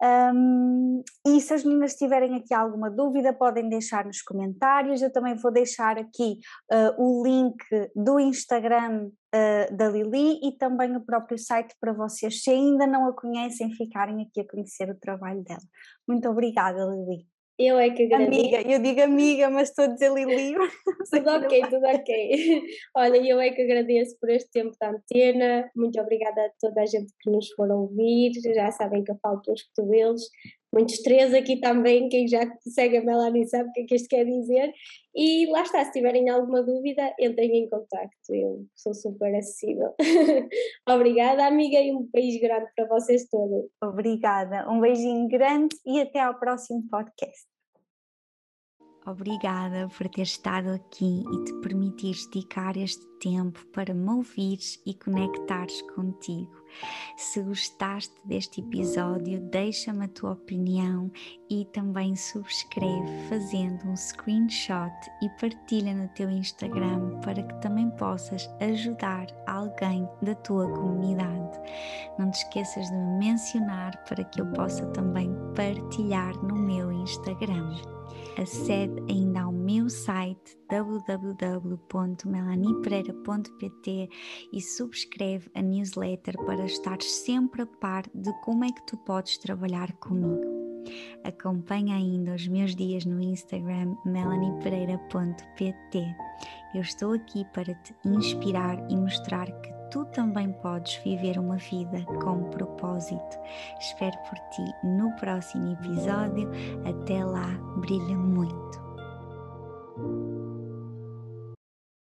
Um, e se as meninas tiverem aqui alguma dúvida, podem deixar nos comentários. Eu também vou deixar aqui uh, o link do Instagram uh, da Lili e também o próprio site para vocês, se ainda não a conhecem, ficarem aqui a conhecer o trabalho dela. Muito obrigada, Lili. Eu é que agradeço. Amiga, eu digo amiga, mas estou a dizer Lili. tudo ok, tudo ok. Olha, eu é que agradeço por este tempo de antena. Muito obrigada a toda a gente que nos for ouvir. Já sabem que eu falo pelos cotovelos. Muitos três aqui também. Quem já segue a Melanie sabe o que é que isto quer dizer. E lá está, se tiverem alguma dúvida, entrem em contato. Eu sou super acessível. Obrigada, amiga, e um beijo grande para vocês todos. Obrigada, um beijinho grande e até ao próximo podcast. Obrigada por ter estado aqui e te permitires dedicar este tempo para me ouvires e conectares contigo. Se gostaste deste episódio, deixa-me a tua opinião e também subscreve fazendo um screenshot e partilha no teu Instagram para que também possas ajudar alguém da tua comunidade. Não te esqueças de me mencionar para que eu possa também partilhar no meu Instagram acede ainda ao meu site www.melanipereira.pt e subscreve a newsletter para estar sempre a par de como é que tu podes trabalhar comigo. Acompanha ainda os meus dias no Instagram melanipereira.pt. Eu estou aqui para te inspirar e mostrar que tu também podes viver uma vida com propósito. Espero por ti no próximo episódio. Até lá, brilha muito.